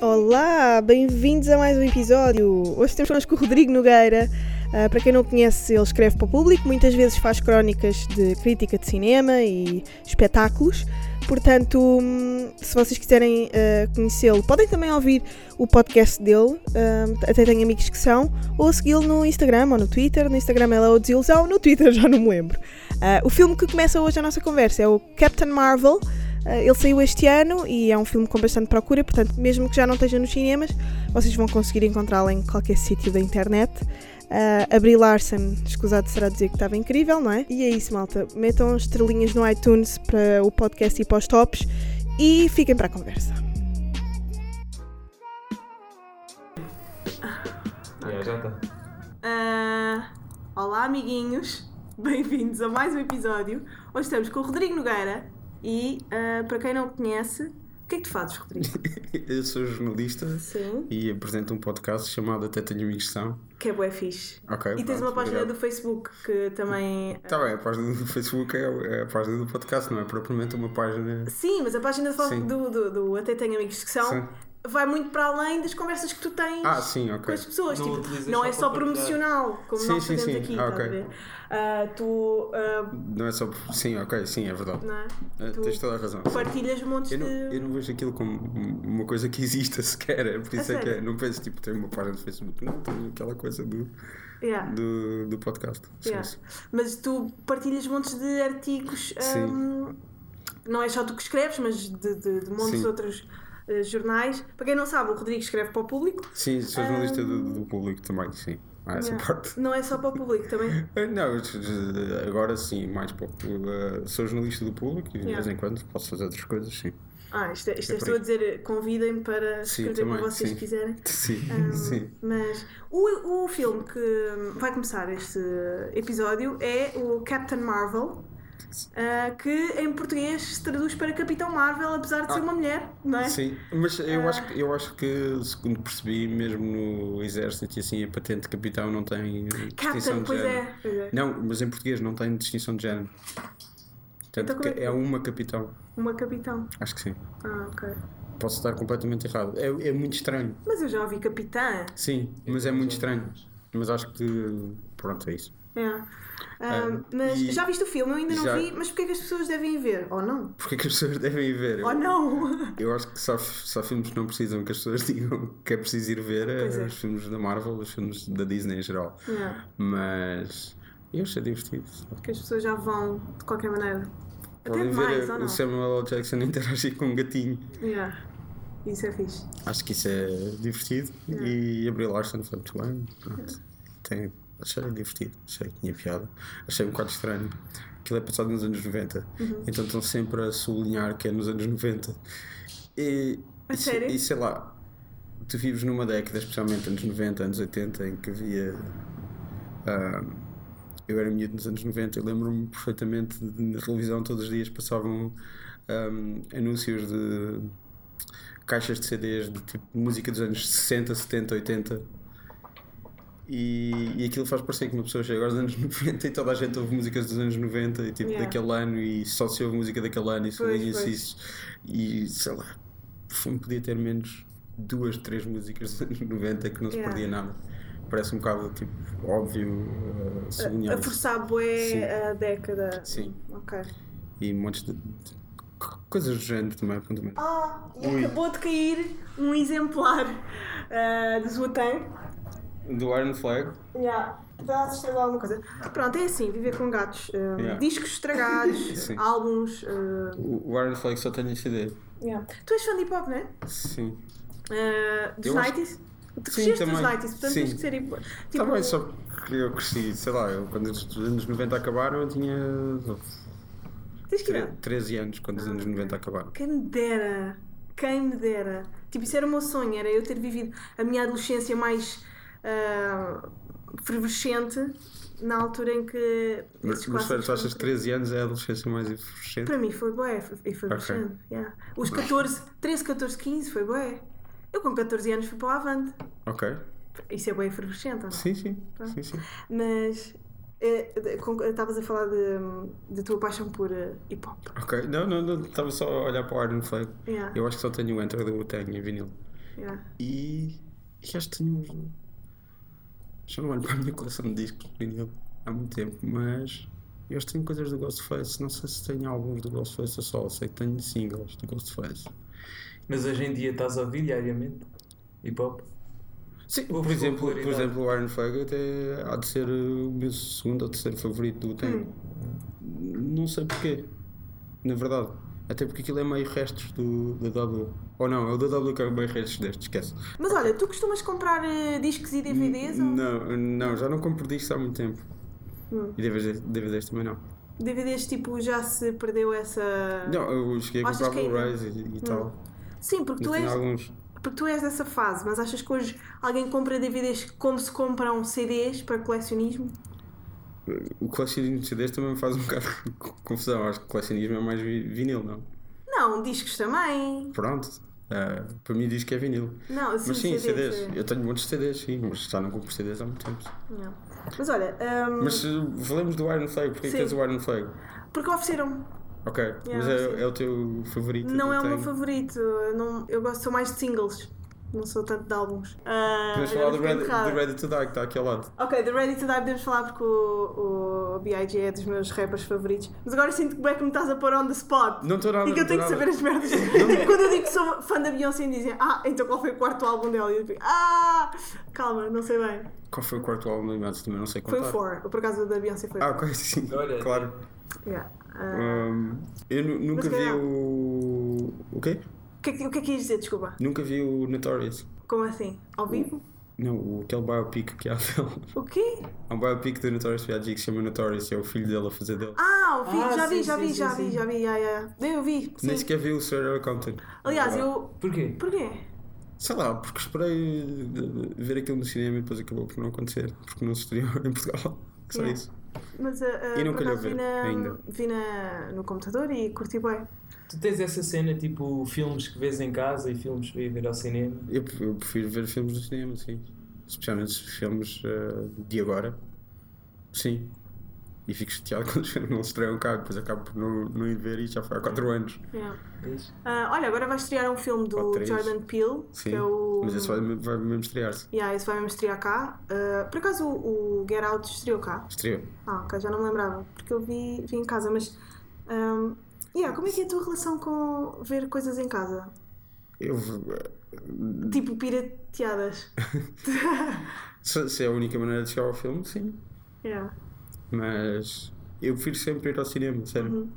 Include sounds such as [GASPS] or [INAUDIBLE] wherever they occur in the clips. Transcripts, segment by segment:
Olá, bem-vindos a mais um episódio. Hoje temos connosco o Rodrigo Nogueira. Ah, para quem não conhece, ele escreve para o público, muitas vezes faz crónicas de crítica de cinema e espetáculos. Portanto, hum, se vocês quiserem ah, conhecê-lo, podem também ouvir o podcast dele, ah, até tenho amigos que são, ou segui-lo no Instagram ou no Twitter. No Instagram é o Desilusão, no Twitter [LAUGHS] já não me lembro. Ah, o filme que começa hoje a nossa conversa é o Captain Marvel. Uh, ele saiu este ano e é um filme com bastante procura, portanto, mesmo que já não esteja nos cinemas, vocês vão conseguir encontrá-lo em qualquer sítio da internet. Uh, a Brie Larson, escusado será dizer que estava incrível, não é? E é isso, malta. Metam estrelinhas no iTunes para o podcast e para os tops e fiquem para a conversa. Yeah, já está. Ah, olá, amiguinhos. Bem-vindos a mais um episódio. Hoje estamos com o Rodrigo Nogueira e, ah, para quem não o conhece, o que é que tu fazes, Rodrigo? [LAUGHS] Eu sou jornalista Sim. e apresento um podcast chamado Até Tenho Amigos que São. Que é bué fixe. Ok. E tens uma página do Facebook que também. Está bem, a página do Facebook é é a página do podcast, não é propriamente uma página. Sim, mas a página do, do, do, do Até Tenho Amigos que São Sim. Vai muito para além das conversas que tu tens Ah, sim, com ok. as pessoas. Não tipo, não é só promocional, como Sim, nós sim, fazemos sim. aqui, Ah, estás a ok. ver? Ah, tu. ah, Não é só. Sim, ok, sim, é verdade. é? Tu Tens toda a razão. Partilhas montes Eu não, de. eu não vejo aquilo como uma coisa que exista sequer, é por isso é que é. Não penso tipo ter uma página do Facebook, não, tenho aquela coisa do, Yeah. do, do podcast. Sim, Yeah. sim. Mas tu partilhas montes de artigos, Sim. hum, não é só tu que escreves, mas de, de, de montes Sim. de outros eh, jornais. Para quem não sabe, o Rodrigo escreve para o público. Sim, sou jornalista do, do público também, sim. Parte. Não é só para o público também. [LAUGHS] Eh, Não, eh, agora sim, mais pouco. Eh, Sou jornalista do público e de Yeah. vez em quando posso fazer outras coisas, sim. Ah, isto é, isto é É estou a dizer, convidem-me para escrever para vocês sim. quiserem. [LAUGHS] Sim, Hum, sim. Mas o, o filme que vai começar este episódio é o Captain Marvel, ah, que em português se traduz para Capitão Marvel, apesar de ser Ah. uma mulher, não é? Sim, mas eu, Ah. acho, que- eu acho que, segundo percebi, mesmo no exército e assim, a patente de capitão não tem distinção Captain, de pois género. é, pois é. Não, mas em português não tem distinção de género. Portanto, Então é é uma capitão. Uma capitão. Acho que sim. Ah, ok. Posso estar completamente errado. É, é muito estranho. Mas eu já ouvi capitã. Sim, mas é muito estranho. Mas acho que. Pronto, é isso. É. Ah, Ah, mas e- já viste o filme? Eu ainda não Já. vi, mas porquê é que as pessoas devem ver? Ou não? Porque que as pessoas [LAUGHS] devem ver? Eu- Ou não? [LAUGHS] Eu acho que só, só filmes que não precisam que as pessoas [LAUGHS] digam que é preciso ir ver é, é. os filmes da Marvel, os filmes da Disney em geral. É, Mas eu achei divertido. que as pessoas já vão de qualquer maneira. Até Podem demais, ver ou não? o Samuel L. Jackson interagir com um gatinho. Yeah. Isso é fixe. Acho que isso é divertido. E a Brie Larson foi muito bem. Pronto. Tem, achei divertido. Achei que tinha piada. Achei um bocado estranho. Aquilo é passado nos anos 90. Uhum. Então estão sempre a sublinhar que é nos anos 90. E, A e, sério? e sei lá, tu vives numa década, especialmente anos 90, anos 80, em que havia. ah, eu era miúdo nos anos 90 e lembro-me perfeitamente de na televisão todos os dias passavam ahm, anúncios de caixas de CDs de tipo música dos anos 60, 70, 80 e, e aquilo faz parecer que uma pessoa chega aos anos [LAUGHS] 90 e toda a gente ouve músicas dos anos 90 e tipo Yeah. daquele ano e só se ouve música daquele ano e sublinha-se pois. isso e sei lá, o filme podia ter menos duas, três músicas dos anos 90 que não se Yeah. perdia nada. Parece um bocado tipo óbvio uh, A isso. forçar bué a década. Sim. Ok. e montes de, de co- coisas do género também, pontualmente. Ah, e acabou de cair um exemplar ah, do Zootan. Do Iron Flag, Yeah. Está a estragar alguma coisa. Pronto, é assim, viver com gatos. ah, Yeah. Discos estragados, [LAUGHS] álbuns. ah, o Iron Flag só tem CD. yeah. Tu és fã de hip hop, não é? Sim. Ah, dos 90s? Tu cresceste dos. 90s, portanto Sim. tens que ser hip tipo, Também só que eu cresci, sei lá, eu, quando os anos 90 acabaram eu tinha Tens que ir. tre- 13 anos quando os anos 90 acabaram. Quem me dera, quem me dera. Tipo, isso era o meu sonho, era eu ter vivido a minha adolescência mais ah, fervescente na altura em que. Mas, mas tu achas que foram- 13 anos é a adolescência mais efervescente? Para mim foi bué, foi- e foi Ok. crescendo. Yeah. Os 14, 13, 14, 15 foi bué. Eu com 14 anos fui para o Avante. Ok. Isso é bem efervescente, não? Sim, sim. Pronto. sim, sim. Mas eh, estavas a falar de, de tua paixão por eh, hip hop. Ok, não, não, não. Estava só a olhar para o Iron Flag. Yeah, Eu acho que só tenho o Enter do Wu-Tang em vinil. yeah. E, e acho que tenho. Já não olho para a minha coleção de discos vinil há muito tempo, mas eu tenho coisas do Ghostface. Não sei se tenho álbuns do Ghostface a solo, sei que tenho singles do Ghostface. Mas hoje em dia estás a ouvir diariamente hip hop? Sim, por exemplo, por exemplo, o Iron Flag até há de ser o meu segundo ou terceiro favorito do Wu-Tang. Hum. Não sei porquê, na verdade. Até porque aquilo é meio restos do, da W. Ou não, é o da W que é meio restos deste, esquece. Mas olha, tu costumas comprar eh, discos e DVDs? ou- Não, não, já não compro discos há muito tempo. Hum. E DVDs, DVDs também não. DVDs tipo já se perdeu essa. Não, eu cheguei a comprar que- Blu-rays e, e tal. Sim, porque tu, és, alguns. porque tu és dessa fase, mas achas que hoje alguém compra DVDs como se compram CDs para colecionismo? O colecionismo de CDs também me faz um [LAUGHS] bocado de confusão. Acho que colecionismo é mais vi- vinil, não? Não, discos também. Pronto. ah, para mim diz que é vinil. Não, sim, mas sim, CDs. CDs. é. Eu tenho muitos CDs, sim, mas já não compro CDs há muito tempo. Não. Mas olha, hum, Mas uh, falamos do Iron Flag. Porquê que Sim. tens o Iron Flag? porque ofereceram Ok, mas sim. é, é o teu favorito? Não é o meu favorito. eu Não, eu gosto sou mais de singles. Não sou tanto de álbuns. Ah, Podemos falar do Ready, do Ready to Die, que está aqui ao lado. Ok, The Ready to Die podemos falar porque o, o B.I.G. é dos meus rappers favoritos. Mas agora sinto que bem que me estás a pôr on the spot. Não estou nada E que eu tenho que saber as merdas. [LAUGHS] Quando eu digo que sou fã da Beyoncé dizem, ah, então qual foi o quarto álbum dela? E eu digo, ah, calma, não sei bem. Qual foi o quarto álbum do Imados? Também não sei Foi contar. o Four. Por acaso da Beyoncé foi Ah, ok, [LAUGHS] sim. Olha, claro. Yeah. Ah, Um, eu nu- nunca vi o. O quê? O, que é que, o que é que ias dizer, desculpa? Nunca vi o Notorious. Como assim? Ao vivo? Não, o- aquele biopic que há [LAUGHS] dele. O quê? Há um biopic do Notorious B.I.G. que se chama Notorious e é o filho dele a fazer dele. Ah, o vi, Ah, já vi, sim, já vi, sim, já sim, vi, sim. já vi, já, já. Eu vi, sim. Nem sequer vi o Serial Accountant. Aliás, eu... Porquê? Porquê? Sei lá, porque esperei eh, ver aquilo no cinema e depois acabou por não acontecer. Porque não se estreou [LAUGHS] em Portugal. Só Yeah. isso. Mas uh, uh, E não por calhou acaso vi, ver na, ainda. vi na, no computador e curti bem. Tu tens essa cena tipo filmes que vês em casa e filmes para ir ver ao cinema? Eu, eu prefiro ver filmes no cinema, sim. Especialmente filmes eh, de agora. Sim. E fico chateado [LAUGHS] quando os filmes não estreiam cá, depois acabo por não, não ir ver e já foi há 4 anos. Yeah. Uh, olha, agora vai estrear um filme do. Jordan Peele, Sim. que é o... Mas esse vai, vai mesmo estrear-se. Yeah, esse vai mesmo estrear cá. Uh, por acaso o, o Get Out estreou cá? Estreou. Ah, ok, já não me lembrava, porque eu vi, vi em casa, mas... Um, yeah, como é que é a tua relação com ver coisas em casa? Eu. Tipo pirateadas. [LAUGHS] Se, se é a única maneira de chegar ao filme, sim. yeah. Mas eu prefiro sempre ir ao cinema, sério. Uhum.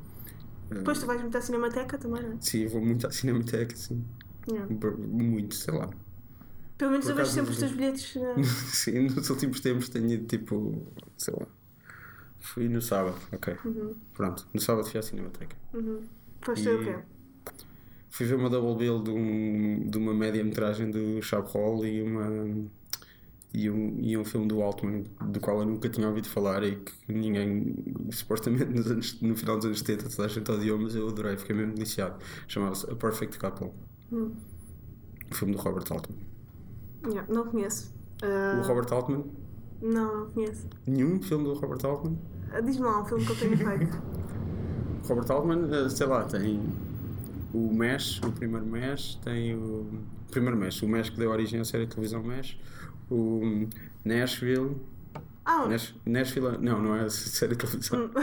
Eh, Depois tu vais muito à Cinemateca também, não é? Sim, eu vou muito à Cinemateca, sim. Yeah. Muito, sei lá. Pelo menos Por eu vejo sempre os teus bilhetes. [LAUGHS] Sim, nos últimos tempos tenho ido tipo, sei lá. Fui no sábado, ok. Uhum. Pronto, no sábado fui à Cinemateca. Uhum. Foste E- o quê? Fui ver uma double bill de, um, de uma média-metragem do Chabrol e uma. E um, e um filme do Altman, do qual eu nunca tinha ouvido falar e que ninguém, supostamente nos anos, no final dos anos 70, toda a gente odiou, mas eu adorei, fiquei mesmo deliciado. Chamava-se A Perfect Couple, Hum. o filme do Robert Altman. Yeah, não conheço. O Uh, Robert Altman? Não, não conheço. Nenhum filme do Robert Altman? Uh, Diz-me lá um filme que eu tenho feito. [LAUGHS] Robert Altman, eh, sei lá, tem o MESH, o primeiro MESH, tem o. primeiro MESH, o MESH que deu origem à série de televisão MESH, o Nashville. Ah, Nash, Nashville, não, não é a [LAUGHS] série de televisão. [LAUGHS]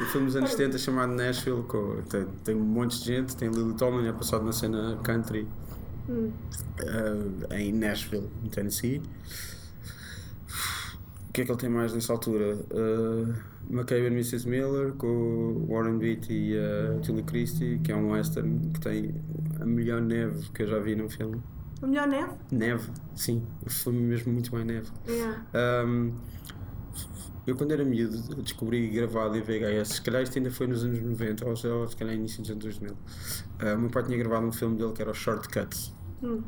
o filme dos anos 70 chamado Nashville, com, tem, tem um monte de gente, tem Lily Tomlin, é passado na cena country Hum. eh, em Nashville, Tennessee. O que é que ele tem mais nessa altura? Uh, McCabe and Mrs. Miller com Warren Beatty e a Julie Christie, que é um western que tem a melhor neve que eu já vi num filme. o melhor neve? Neve, sim, o filme mesmo muito bem neve. Yeah. Um, eu quando era miúdo descobri gravado em VHS, se calhar isto ainda foi nos anos 90 ou se ou se calhar início dos anos 2000. Uh, o meu pai tinha gravado um filme dele que era o Shortcuts, Hum.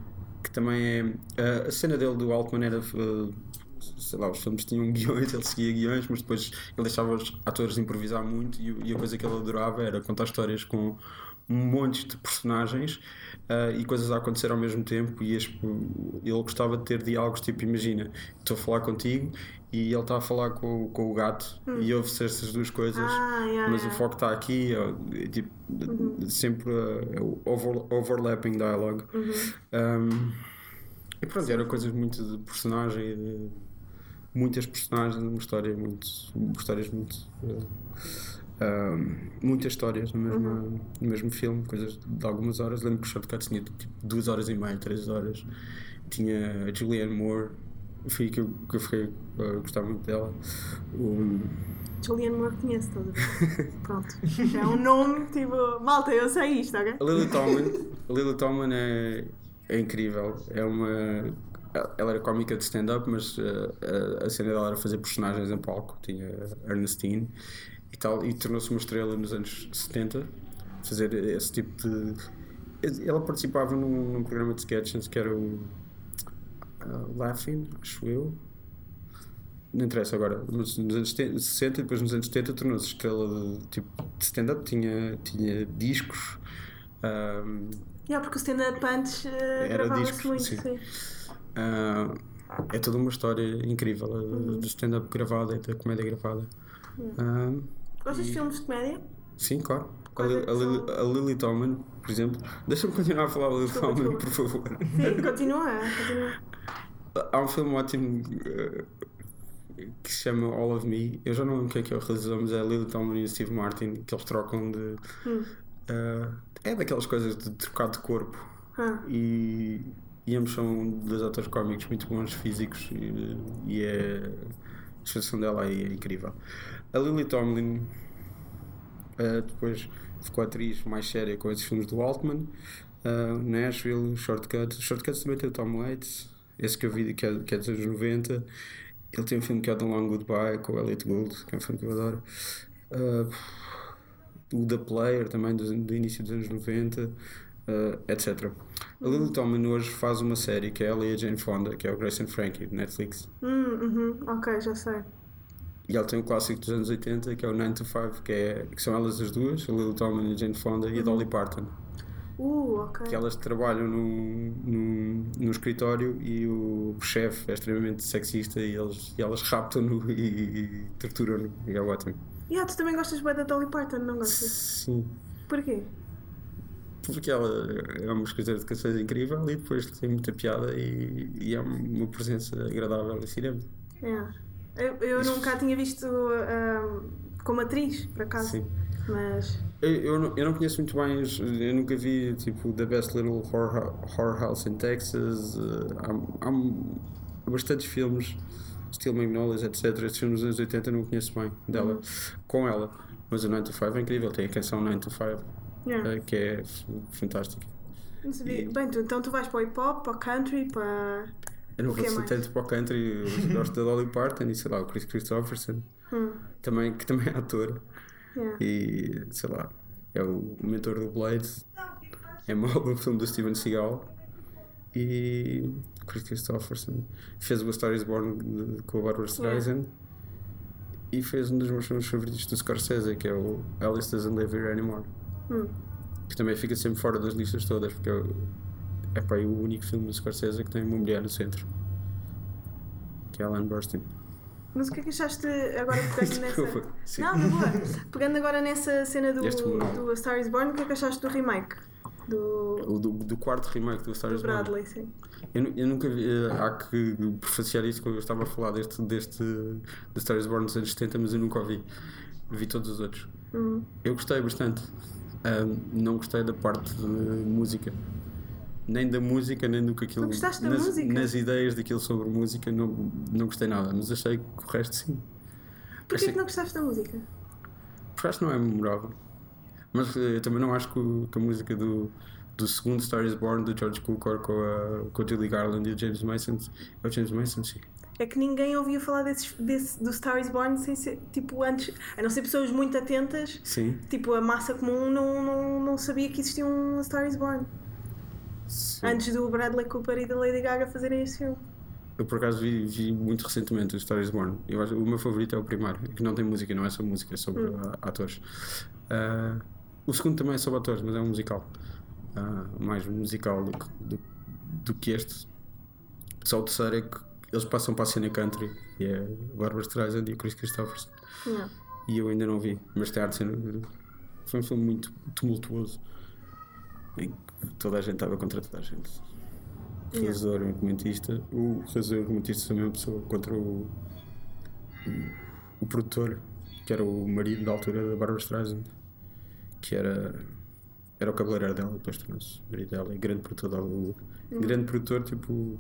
que também é. uh, a cena dele do Altman era. uh, sei lá, os filmes tinham [LAUGHS] guiões, ele seguia guiões, mas depois ele deixava os atores improvisar muito e, o- e a coisa que ele adorava era contar histórias com, montes de personagens ah, e coisas a acontecer ao mesmo tempo e ele gostava de ter diálogos tipo imagina estou a falar contigo e ele está a falar com, o- com o gato e ouve-se essas duas coisas Ah, yeah, mas o yeah. foco está aqui é tipo, sempre ah, é o over- overlapping dialogue. Um, e pronto, eram coisas muito de personagem e de muitas personagens numa história muito histórias muito uh, um, muitas histórias no mesmo, no mesmo filme, coisas de algumas horas. Lembro que o Shortcut tinha tipo duas horas e meia, três horas. Tinha a Julianne Moore, foi que eu, que eu fiquei a gostar muito dela. O- Julianne Moore conhece toda [LAUGHS] Pronto. É um nome, tipo, malta, eu sei isto, ok? A Lily Tomlin, a Lily Tomlin é, é incrível. É uma. Ela era cómica de stand-up, mas uh, a, cena dela era fazer personagens em palco. Tinha Ernestine e tal, e tornou-se uma estrela nos anos 70. Fazer esse tipo de. Ela participava num, num programa de sketches que era o. uh, Laughing, acho eu. Não interessa agora, mas nos anos 70 60 e depois nos anos 70 tornou-se estrela de, tipo, de stand-up, tinha, tinha discos. um, Yeah, porque o stand-up antes eh, Era gravava-se muito, sim. sim. Ah, é toda uma história incrível uh, do stand-up gravado e da comédia gravada. Ah, Gostas de filmes de comédia? Sim, claro. A, a Lily, a Lily Tomlin, por exemplo. [LAUGHS] Deixa-me continuar a falar a Lily Desculpa, Tomlin, desculpa. por favor. Sim, continua, continua. [LAUGHS] Há um filme ótimo uh, que se chama All of Me. Eu já não lembro quem é que é o realizador, mas é a Lily Tomlin e o Steve Martin, que eles trocam de. Hum. uh, é daquelas coisas de trocar de corpo. E, e ambos são dois atores cómicos muito bons, físicos, e, e é, a expressão dela é incrível. A Lily Tomlin eh, depois ficou atriz mais séria com esses filmes do Altman, eh, Nashville, Shortcut. Shortcut também tem o Tom Waits, esse que eu vi que é, que é dos anos 90. Ele tem um filme que é The Long Goodbye com o Elliot Gould, que é um filme que eu adoro. Eh, o The Player também do, do início dos anos 90, eh, etc. A Lily Tomlin hoje faz uma série que é ela e a Jane Fonda, que é o Grace and Frankie, de Netflix. hum, uhum, ok, já sei. E ela tem um clássico dos anos 80 que é o 9 to 5, que, é, que são elas as duas, a Lily Tomlin e a Jane Fonda, e a Dolly Parton. Uh, ok. Que elas trabalham num, num, num escritório e o chefe é extremamente sexista e, eles, e elas raptam-no [LAUGHS] e, e torturam-no. E é ótimo. Yeah, tu também gostas bem da Dolly Parton, não gostas? Sim. Porquê? Porque ela é uma escritora de canções incrível e depois tem muita piada e, e é uma presença agradável em cinema. Yeah. Eu, eu nunca a tinha visto ahm, como atriz, por acaso. Sim. Mas. Eu, eu, não, eu não conheço muito bem, eu nunca vi tipo The Best Little Horror, Horror House in Texas. eh, há, há bastantes filmes, Steel Magnolias, etc. Esses filmes dos anos 80 eu não conheço bem dela, com ela. Mas o 9 to 5 é incrível, tem a canção 9 to 5, Yeah. que é fantástica. Não sabia. E- Bem, tu, então tu vais para o hip hop, para o country, para. Eu não O que vou ser mais? tanto para o country, eu gosto da Dolly Parton e sei lá, o Chris Christopherson, Hum, também, que também é ator. yeah. E sei lá, é o mentor do Blade, é mal [LAUGHS] o filme do Steven Seagal. E Chris Christopherson fez o A Star is Born de- com o Barbara Streisand. E fez um dos meus filmes favoritos do Scorsese, que é o Alice Doesn't Live Here Anymore. Hum. Que também fica sempre fora das listas todas, porque é, o- é pá, o único filme do Scorsese que tem uma mulher no centro. Que é Alan Burstyn. Mas o que é que achaste agora [LAUGHS] pegando nessa. Sim. Não, na boa. Pegando agora nessa cena do, do A Star is Born, o que é que achaste do remake? Do, O do, do quarto remake do Star do is Born. Bradley, sim. Eu, eu nunca vi, eh, há que prefaciar isso quando eu estava a falar deste, deste The Star is Born dos anos 70, mas eu nunca ouvi. Vi todos os outros. Hum. Eu gostei bastante. Não gostei da parte de música. Nem da música, nem do que aquilo. Não gostaste da nas, música? nas ideias daquilo sobre música, não, não gostei nada, mas achei que o resto sim. Porquê Achei que não gostaste da música? Porque acho que não é memorável. Mas eh, eu também não acho que, o- que a música do, do segundo Star is Born, do George Cukor com a, com a Julie Garland e o James Mason, é o James Mason, sim. É que ninguém ouvia falar desses, desse, do Star is Born sem ser, tipo, antes, a não ser pessoas muito atentas, Sim. tipo, a massa comum não, não, não sabia que existia um Star is Born. sim. Antes do Bradley Cooper e da Lady Gaga fazerem esse filme. Eu por acaso vi, vi muito recentemente o Star is Born. Eu acho, o meu favorito é o primeiro, que não tem música, não é só música, é sobre Hum. atores. Ah, O segundo também é sobre atores, mas é um musical. Ah, mais musical do do, do que este. Só o terceiro é que eles passam para a cena country e é Barbara Streisand e o Chris Christopherson. Yeah. E eu ainda não vi, mas tem arte. Foi um filme muito tumultuoso em que toda a gente estava contra toda a gente. O Yeah. realizador e o argumentista. O realizador e o argumentista são a mesma pessoa contra o, o, o produtor, que era o marido da altura da Barbara Streisand, que era, era o cabeleireiro dela, depois tornou-se marido dela, e grande produtor de Hollywood. Grande produtor, tipo,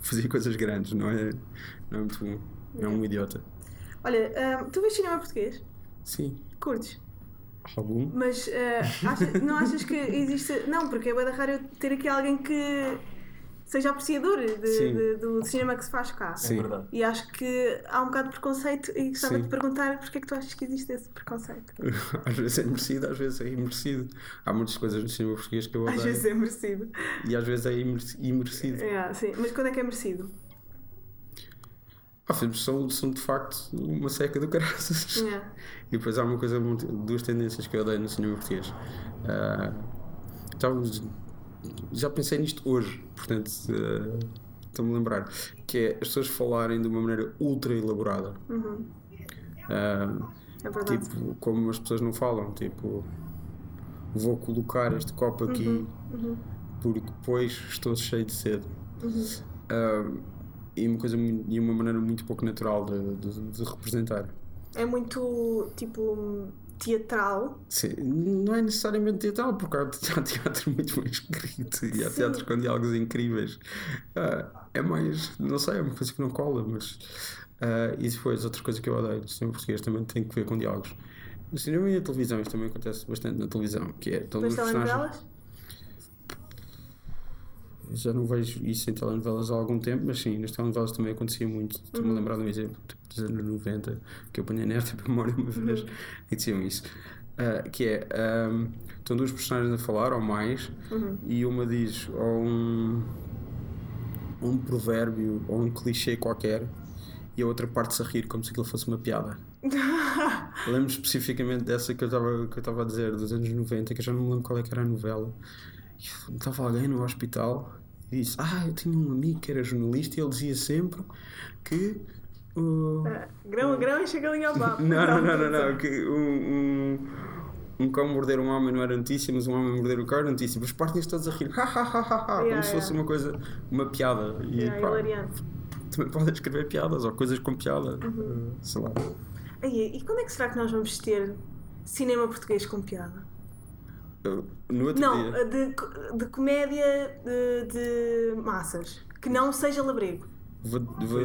fazia [LAUGHS] coisas grandes, não é, não é muito bom. É um idiota. Olha, ah, tu vês cinema português? Sim, Curtes? algum. Mas ah, acha- não achas que existe. Não, porque é bem raro eu ter aqui alguém que seja apreciador de- de- do cinema que se faz cá. Sim. É verdade. E acho que há um bocado de preconceito e gostava Sim. de te perguntar porque é que tu achas que existe esse preconceito? [LAUGHS] Às vezes é merecido, às vezes é imerecido. Há muitas coisas no cinema português que eu Às odeio vezes é merecido. e às vezes é imerecido. É, sim. Mas quando é que é merecido? Há filmes que são, são de facto uma seca do caraças. É. E depois há uma coisa, duas tendências que eu odeio no cinema português. Ah, então, já pensei nisto hoje, portanto, ah, estou-me a lembrar. Que é as pessoas falarem de uma maneira ultra elaborada. Uhum. Ah, É verdade. tipo, como as pessoas não falam, tipo, vou colocar este copo aqui Uhum. porque depois estou cheio de sede. Uhum. Ah, e uma coisa e uma maneira muito pouco natural de, de- de representar. É muito tipo teatral. Sim, não é necessariamente teatral, porque há [LAUGHS] teatro muito bem escrito e há Sim. teatro com diálogos incríveis. Ah, é mais, não sei, é uma coisa que não cola, mas. ah, e depois, outra coisa que eu odeio no cinema português também tem que ver com diálogos. No cinema e na televisão, isto também acontece bastante na televisão, que é. Estão duas personagens. Já não vejo isso em telenovelas há algum tempo, mas sim, nas telenovelas também acontecia muito. Estou-me a Uhum. lembrar de um exemplo tipo, dos anos 90 que eu apanhei nesta memória uma vez Uhum. e diziam isso. Ah, que é: ahm, estão duas personagens a falar ou mais, Uhum. e uma diz ou um, um provérbio ou um clichê qualquer, e a outra parte-se a rir como se aquilo fosse uma piada. [LAUGHS] Lembro especificamente dessa que eu estava que eu estava a dizer, dos anos 90, que eu já não me lembro qual é que era a novela. E Estava alguém no hospital e disse: Ah, eu tinha um amigo que era jornalista e ele dizia sempre que. uh, Grão a grão galinha ao papo. [LAUGHS] não, não, não, não, não, que um, um, um cão morder um homem não era notícia, mas um homem morder o cão era notícia. Mas partem-se todos a rir, ha, ha, ha, ha, Yeah, como se fosse yeah. uma coisa, uma piada. E Yeah, pá, hilariante. também podem escrever piadas ou coisas com piada, Uhum. uh, sei lá. E quando é que será que nós vamos ter cinema português com piada? Uh, No outro Não, dia. de, co- de comédia de, de massas. Que não seja labrego. Vou, vou,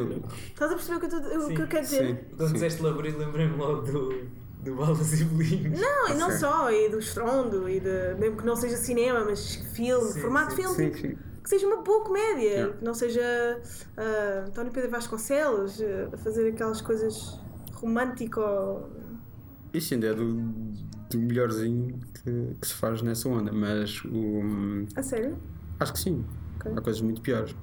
Estás a perceber o que eu, tô- o que Sim, eu quero dizer? Quando sim. disseste labril, lembrei-me logo do, do Balas e Bolinhos. Não, e não só, e do estrondo, e de, mesmo que não seja cinema, mas filme, Sim, formato sim, filme, sim, tipo, sim. que seja uma boa comédia, Yeah. que não seja ah, António Pedro Vasconcelos ah, a fazer aquelas coisas romântico. Isso ainda é do, do melhorzinho que, que se faz nessa onda, mas o, A sério? acho que sim. Ok. Há coisas muito piores.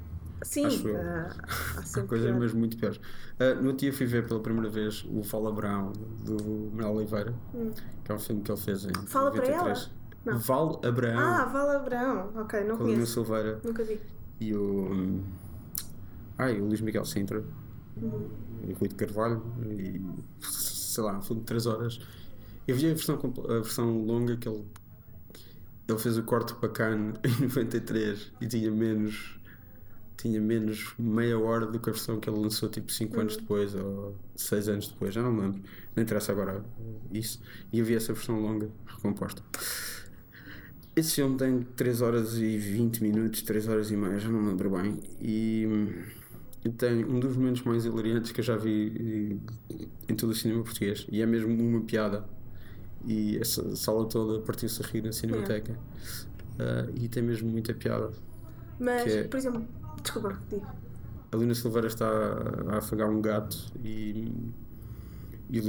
Sim, Acho eu. ah, há [LAUGHS] coisas pior. mesmo muito piores. Ah, no dia fui ver pela primeira vez o Fala Abrão do Manuel Oliveira, Hum. que é um filme que ele fez em Fala para 93. Não. Val Abrão, Ah, Vala Abrão, ok, não com conheço, Silveira nunca vi. e o. hum, Ai, o Luís Miguel Sintra Uhum. e o Rui de Carvalho e sei lá, um filme de 3 horas. Eu vi a versão, a versão longa que ele, ele fez o corte bacana em [LAUGHS] 93 e tinha menos tinha menos meia hora do que a versão que ele lançou tipo 5 anos depois ou 6 anos depois, já não me lembro. Não interessa agora isso. E eu vi essa versão longa recomposta. Esse filme tem 3 horas e 20 minutos, 3 horas e meia, já não me lembro bem. E, e tem um dos momentos mais hilariantes que eu já vi eh, em todo o cinema português. E é mesmo uma piada. E essa sala toda partiu-se a rir na cinemateca. Ah, e tem mesmo muita piada. Mas, é- por exemplo, desculpa, digo. A Lina Silveira está a afagar um gato e, e,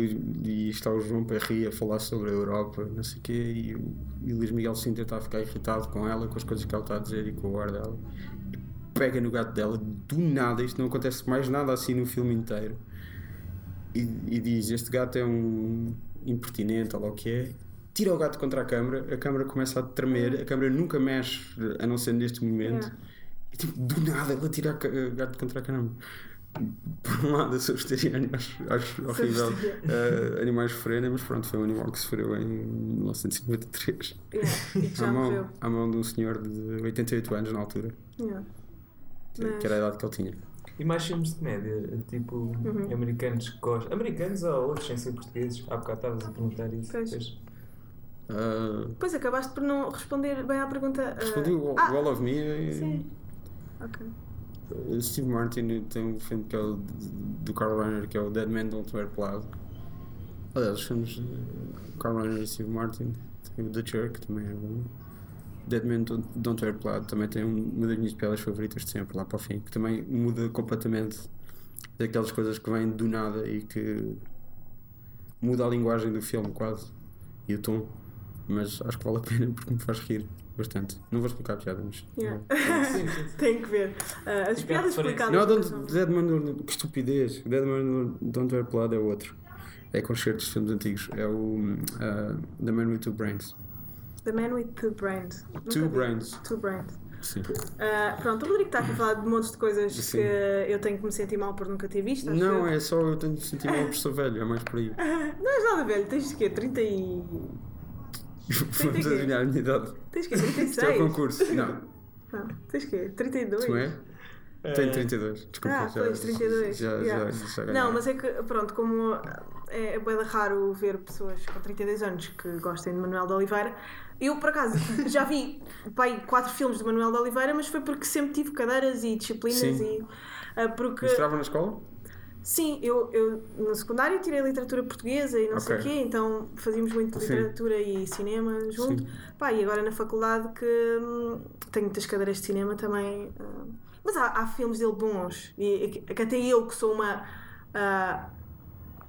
e está o João Perri a falar sobre a Europa, não sei o quê, e, o- e o Luís Miguel Sintra está a ficar irritado com ela, com as coisas que ela está a dizer e com o ar dela. E pega no gato dela, do nada, isto não acontece mais nada assim no filme inteiro. E, e diz: Este gato é um impertinente, ou lá o que é. tira o gato contra a câmara, a câmara começa a tremer, a câmara nunca mexe, a não ser neste momento. Yeah. E tipo, do nada ela tira o gato contra a câmara. Por um lado, eu sou vegetariano, acho, acho horrível eh, animais sofrerem, mas pronto, foi um animal que sofreu em 1953. Yeah, [LAUGHS] à, mão, à mão de um senhor de 88 anos na altura, Yeah. que, Mas- que era a idade que ele tinha. E mais filmes de comédia, tipo Uhum. americanos que gostam. Americanos ou outros sem ser portugueses? Há bocado estavas a perguntar isso. Pois. Pois. Ah, Pois acabaste por não responder bem à pergunta. ah, respondi o ah, All of Me. e- Sim. Ok. Uh, Steve Martin tem um filme que é o do Carl Reiner que é o Dead Man Don't Wear Plaid. Aliás, os filmes Carl Reiner e Steve Martin tem o The Jerk também é bom. Dead Man Don't, Don't Wear Plaid também tem um- uma das minhas piadas favoritas de sempre lá para o fim, que também muda completamente daquelas coisas que vêm do nada e que muda a linguagem do filme quase e o tom. Mas acho que vale a [LAUGHS] pena porque me faz rir bastante. Não vou explicar a piada, mas. Yeah. [LAUGHS] Tenho que ver. Ah, as piadas explicadas. Não, don't, são- Dead Man, Don't- que estupidez. Dead Man Don't Wear Blood é outro. É concertos de filmes antigos. É o uh, The Man with Two Brains. The Man with Two Brains. Two. Brains. Two Brains. Sim. Ah, pronto, o Rodrigo está aqui a falar de montes de coisas Sim. que eu tenho que me sentir mal por nunca ter visto. Não, eu. é só eu tenho de sentir mal por ser velho, é mais por aí. [LAUGHS] Não és nada velho, tens de quê? 30 e. Vamos adivinhar a minha idade. Tens quê? Isto é o 36? concurso. Não, Não, tens quê? 32? tu é? Tenho 32. Desculpa, Ah, já, pois, 32. Já, yeah. já, já. Não, mas é que, pronto, como é, é bem raro ver pessoas com 32 anos que gostem de Manuel de Oliveira, eu, por acaso, [LAUGHS] já vi pai, quatro filmes de Manuel de Oliveira, mas foi porque sempre tive cadeiras e disciplinas Sim. e... ah, porque... Mostrava na escola? Sim, eu, eu no secundário tirei literatura portuguesa e não sei o quê, então fazíamos muito Sim. literatura e cinema junto. Sim. Pá, e agora na faculdade que hum, tenho muitas cadeiras de cinema também. hum, mas há, há filmes dele bons. E, que até eu que sou uma, ah,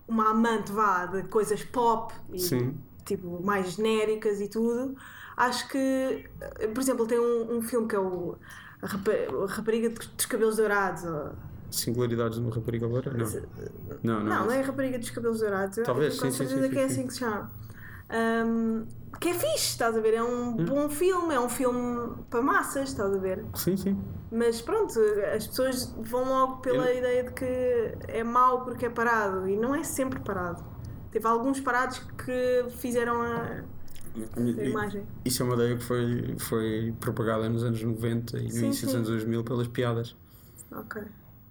uma amante vá de coisas pop e Sim. tipo mais genéricas e tudo, acho que, eh, por exemplo, tem um, um filme que é o a Rapa- a Rapariga dos Cabelos Dourados. ou- Singularidades numa rapariga loira? Não. Não, não. não, não é a rapariga dos cabelos dourados. Talvez, sim, sim, certeza sim, que é sim, assim sim. que se chama. Ahm, que é fixe, estás a ver? É um Hum. bom filme, é um filme para massas, estás a ver? Sim, sim. Mas pronto, as pessoas vão logo pela Eu- ideia de que é mau porque é parado e não é sempre parado. Teve alguns parados que fizeram a, a imagem. Isso é uma ideia que foi, foi propagada nos anos 90 e no Sim, início dos anos 2000 pelas piadas. Ok.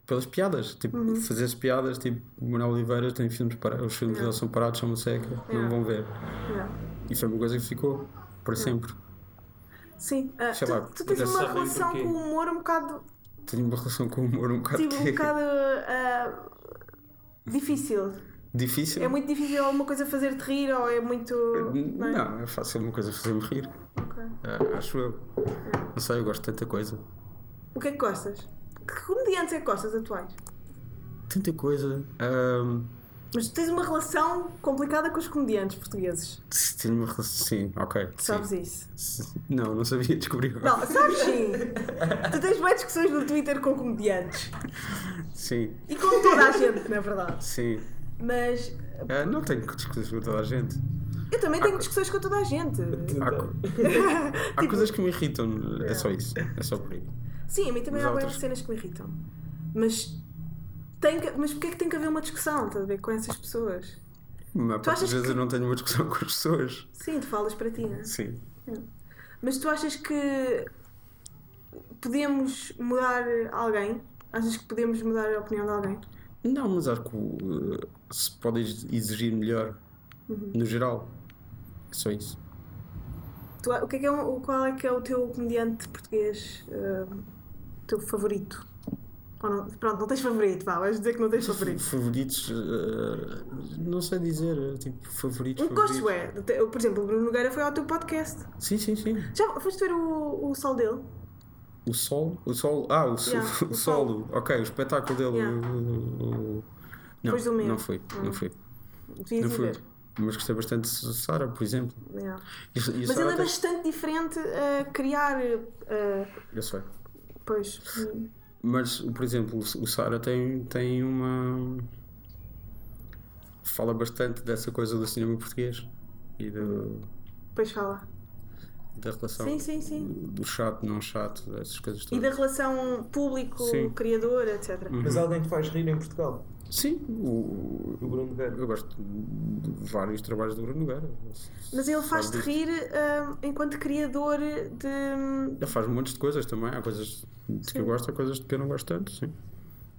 Pelas piadas, tipo, Uhum. fazer-se piadas, tipo, Manuel Oliveira tem filmes parados, os filmes dele são parados, são uma seca, não vão ver. E foi uma coisa que ficou para sempre. Sim, Sei tu, lá, tu tens já uma relação com o humor um bocado Tenho uma relação com o humor um bocado, tipo, um bocado ah, difícil. difícil. É muito difícil alguma coisa fazer-te rir ou é muito. Não, Não. é fácil uma coisa fazer-me rir. Ok. Ah, acho eu. Não sei, eu gosto de tanta coisa. O que é que gostas? Que comediantes é que gostas atuais? Tanta coisa. Ahm, Mas tu tens uma relação complicada com os comediantes portugueses. tenho uma relação. Sim, ok. sim. Sabes isso? S- Não, não sabia [LAUGHS] descobrir agora. Não, sabes sim! [LAUGHS] tu tens mais discussões no Twitter com comediantes. Sim, E com toda a gente, na verdade. sim. Mas Ah, não tenho discutir com toda a gente. eu também tenho discussões com toda a gente. Há, [LAUGHS] há Tipo- coisas que me irritam, é só isso. É só por aí. Sim, a mim também há outras- cenas que me irritam. Mas. Tem que, mas porquê é que tem que haver uma discussão, estás a ver, com essas pessoas? Parte das achas vezes que- eu não tenho uma discussão com as pessoas. Sim, tu falas para ti, né? Sim. Mas tu achas que podemos mudar alguém? Achas que podemos mudar a opinião de alguém? Não, mas acho que uh, se pode exigir melhor Uhum. no geral. É só isso. Tu, o que é que é qual é que é o teu comediante português uh, teu favorito? Ou não, pronto, não tens favorito, vá, vais dizer que não tens favorito. Favoritos, uh, não sei dizer, uh, tipo, favoritos. Um ué. Te- Por exemplo, o Bruno Nogueira foi ao teu podcast. Sim, sim, sim. Já foste ver o, o sol dele? O sol? O sol? Ah, o, sol, Yeah, [LAUGHS] o o solo. Ok, o espetáculo dele. Yeah. o- Não, Depois do meu. não fui, Hum. não fui. Devias Não ver. Mas gostei bastante de Sara, por exemplo. Yeah. E, e a Mas ele é bastante diferente a criar. uh, Eu sei. Pois. Mas, por exemplo, o Sara tem, tem uma. Fala bastante dessa coisa do cinema português e do, Depois fala. Da relação Sim, sim, sim. do chato, não chato, essas coisas E todas. da relação público-criador, etc. Uhum. Mas alguém te faz rir em Portugal? Sim, o, O Bruno Nogueira. eu gosto de vários trabalhos do Bruno Nogueira. Mas ele faz-te rir ah, enquanto criador de. Ele faz montes de coisas também. Há coisas de que eu gosto, há coisas de que eu não gosto tanto, sim.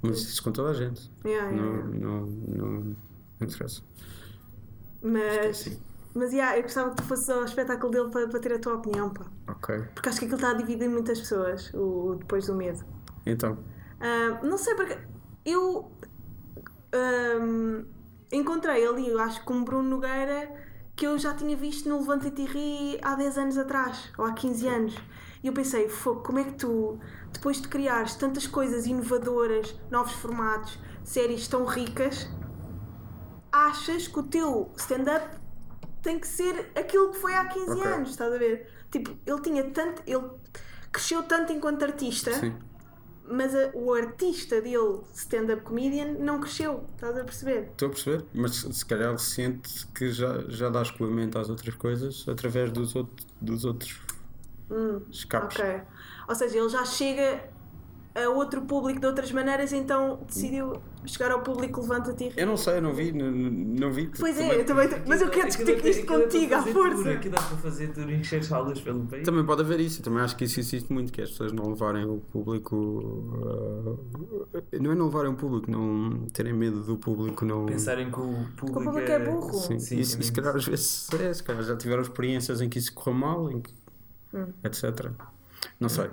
Mas isso com toda a gente. Yeah, yeah, Não, yeah. não, não, não interessa. Mas, Sim. mas yeah, eu gostava que tu fosses ao espetáculo dele para, para ter a tua opinião, pá. Ok. Porque acho que aquilo está a dividir muitas pessoas, o Depois do Medo. Então, Ah, não sei porque eu ahm, encontrei ali, eu acho que com o Bruno Nogueira que eu já tinha visto no Levanta-te e Ri há 10 anos atrás, ou há 15 anos. E eu pensei, "Fogo, como é que tu, depois de criares tantas coisas inovadoras, novos formatos, séries tão ricas, achas que o teu stand-up tem que ser aquilo que foi há 15 Ok. anos, estás a ver? Tipo, ele tinha tanto, ele cresceu tanto enquanto artista sim. Mas a- o artista dele, stand-up comedian, não cresceu, estás a perceber? Estou a perceber, mas se calhar ele sente que já, já dá escoamento às outras coisas através dos, outros dos outros escapes. Ok. Ou seja, ele já chega a outro público de outras maneiras, então decidiu chegar ao público levanta-te e. Eu não sei, eu não vi, não, não vi. Pois é, também, eu também. Mas eu quero discutir Aquilo é- isto é contigo à tour, força. Aquilo dá para fazer tudo encher salas pelo país. também pode haver isso, eu também acho que isso existe muito, que as pessoas não levarem o público. uh, não é não levarem o público, não terem medo do público, não. Pensarem que o público, público é burro. Sim, Sim, e, é e se calhar às isso. vezes é, se calhar já tiveram experiências em que isso correu mal, em que, Hum. etc. Não sei.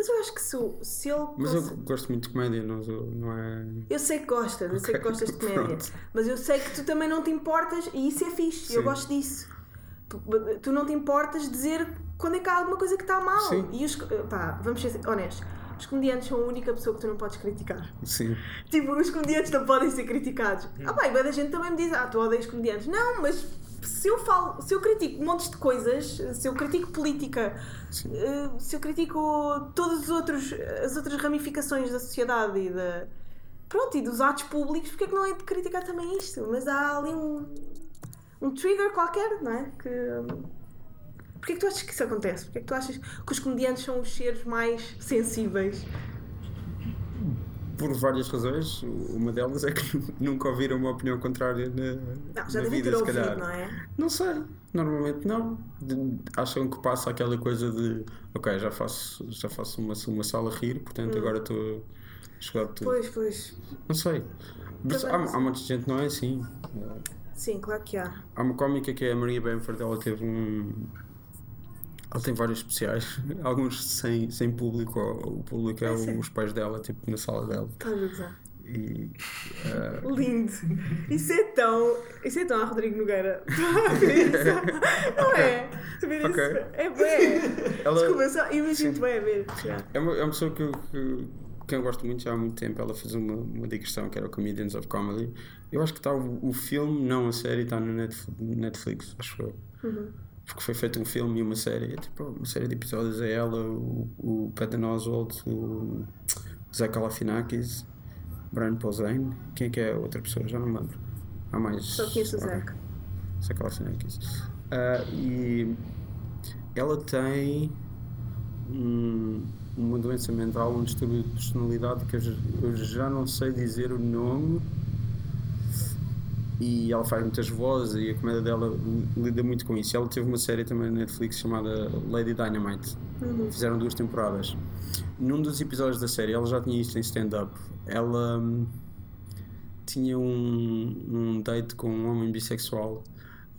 Mas eu acho que se, se ele. Mas eu gosto muito de comédia, não, não é. Eu sei que gostas, eu sei que gostas de comédia. pronto. Mas eu sei que tu também não te importas, e isso é fixe, eu Sim. gosto disso. Tu, tu não te importas de dizer quando é que há alguma coisa que está mal. Sim. E os. Pá, vamos ser honestos. Os comediantes são a única pessoa que tu não podes criticar. Sim. Tipo, os comediantes não podem ser criticados. Ah, bem, a gente também me diz, ah, tu odeias comediantes. Não, mas se eu falo, se eu critico montes de coisas, se eu critico política, Sim. eh, se eu critico todas as, outros, as outras ramificações da sociedade e da. Pronto, e dos atos públicos, porque é que não é de criticar também isto? Mas há ali um. um trigger qualquer, não é? Que. Porquê é que tu achas que isso acontece? Porquê é que tu achas que os comediantes são os seres mais sensíveis? Por várias razões, uma delas é que [LAUGHS] nunca ouviram uma opinião contrária na, Não, já na vida, ter se ouvido, calhar. não é? Não sei, normalmente não. Acham que passa aquela coisa de ok, já faço, já faço uma, uma sala a rir, portanto agora estou a chegar a tudo. Hum. Pois, pois. Não sei. Mas há, há muita gente não é assim. Sim, claro que há. Há uma cómica que é a Maria Bamford, ela teve um. Ela tem vários especiais, [LAUGHS] alguns sem, sem público, o público é É os pais dela, tipo na sala dela. Estás a. E eh, Lindo. Isso é tão. Isso é tão a Rodrigo Nogueira. [LAUGHS] Não é? Ver Ok. isso? É bem. ela Desculpa, só imagino-te Sim. bem a ver. É uma, é uma pessoa que, eu- que, que eu gosto muito já há muito tempo. Ela fez uma, uma digressão que era o Comedians of Comedy. Eu acho que está o, o filme, não a série, está no Netf- Netflix, acho eu. Uhum. Porque foi feito um filme e uma série, é tipo uma série de episódios. É ela, o, o Patton Oswalt, o Zé Galifianakis, Brian Posehn. Quem é que é a outra pessoa? Já não me lembro. Há mais. Só conheço o. Zeca. Zé Galifianakis. Ah, e ela tem um- uma doença mental, um distúrbio de personalidade que eu, eu já não sei dizer o nome. E ela faz muitas vozes e a comédia dela lida muito com isso. Ela teve uma série também na Netflix chamada Lady Dynamite. Uhum. Fizeram duas temporadas. Num dos episódios da série, ela já tinha isto em stand-up. Ela hum, tinha um, um date com um homem bissexual.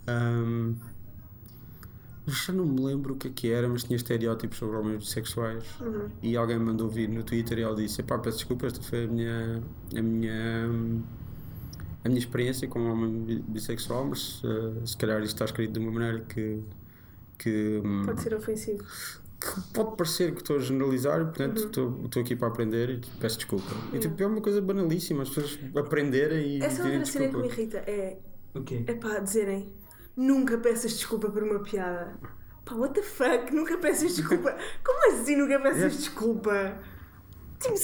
Hum, eu já não me lembro o que é que era, mas tinha estereótipos sobre homens bissexuais. Uhum. E alguém mandou vir no Twitter e ela disse: Epá, peço desculpa, esta foi a minha, a minha, hum, a minha experiência com um homem bi- bissexual, mas eh, se calhar isto está escrito de uma maneira que. que hum, Pode ser ofensivo. que pode parecer que estou a generalizar e portanto Uhum. estou estou aqui para aprender e peço desculpa. E tipo, é uma coisa banalíssima, as pessoas aprenderem e Essa é outra cena que me irrita. É, O quê? é pá, dizerem nunca peças desculpa por uma piada. Pá, what the fuck? Nunca peças desculpa. [LAUGHS] Como assim nunca peças desculpa? Tipo,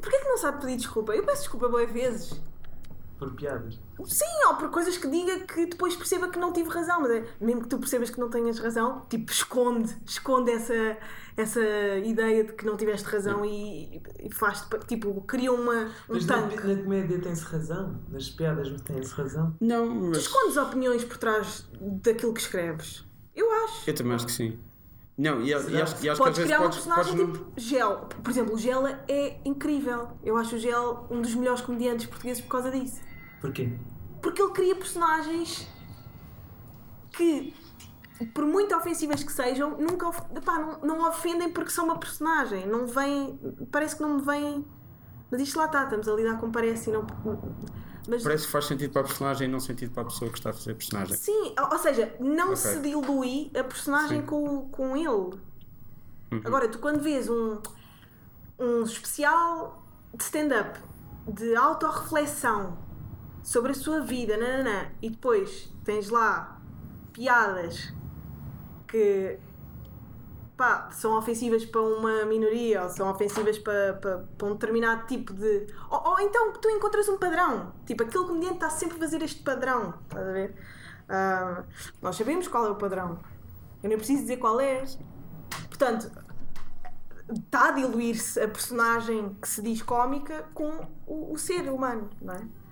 porquê que não sabe pedir desculpa? Eu peço desculpa boas vezes. Por piadas. Sim, ou por coisas que diga que depois perceba que não tive razão, mas é, mesmo que tu percebas que não tenhas razão, tipo, esconde, esconde essa, essa ideia de que não tiveste razão e, e faz tipo, cria uma, um Mas na, tanque. na comédia tem-se razão, nas piadas não tem-se razão. Não, Tu mas. escondes opiniões por trás daquilo que escreves. Eu acho. Eu também acho que sim. Não, e, acho- e acho, e acho Podes que às vezes criar uma podes, personagem podes tipo Gel. Por exemplo, o Gel é incrível. Eu acho o Gel um dos melhores comediantes portugueses por causa disso. Porquê? Porque ele cria personagens que, por muito ofensivas que sejam, nunca of- epá, não, não ofendem porque são uma personagem. Não vem. Parece que não me vem. Mas isto lá está, estamos a lidar com parece e não. Mas, Parece que faz sentido para a personagem e não sentido para a pessoa que está a fazer a personagem. Sim, ou seja, não Ok. se dilui a personagem Sim. com, com ele. Uhum. Agora, tu quando vês um, um especial de stand-up, de autorreflexão sobre a sua vida, nananã, e depois tens lá piadas que pá, são ofensivas para uma minoria ou são ofensivas para, para, para um determinado tipo de. Ou, ou então tu encontras um padrão. Tipo, aquele comediante está sempre a fazer este padrão. Estás a ver? Ah, nós sabemos qual é o padrão. Eu nem preciso dizer qual é. Portanto, está a diluir-se a personagem que se diz cómica com o, o ser humano, não é?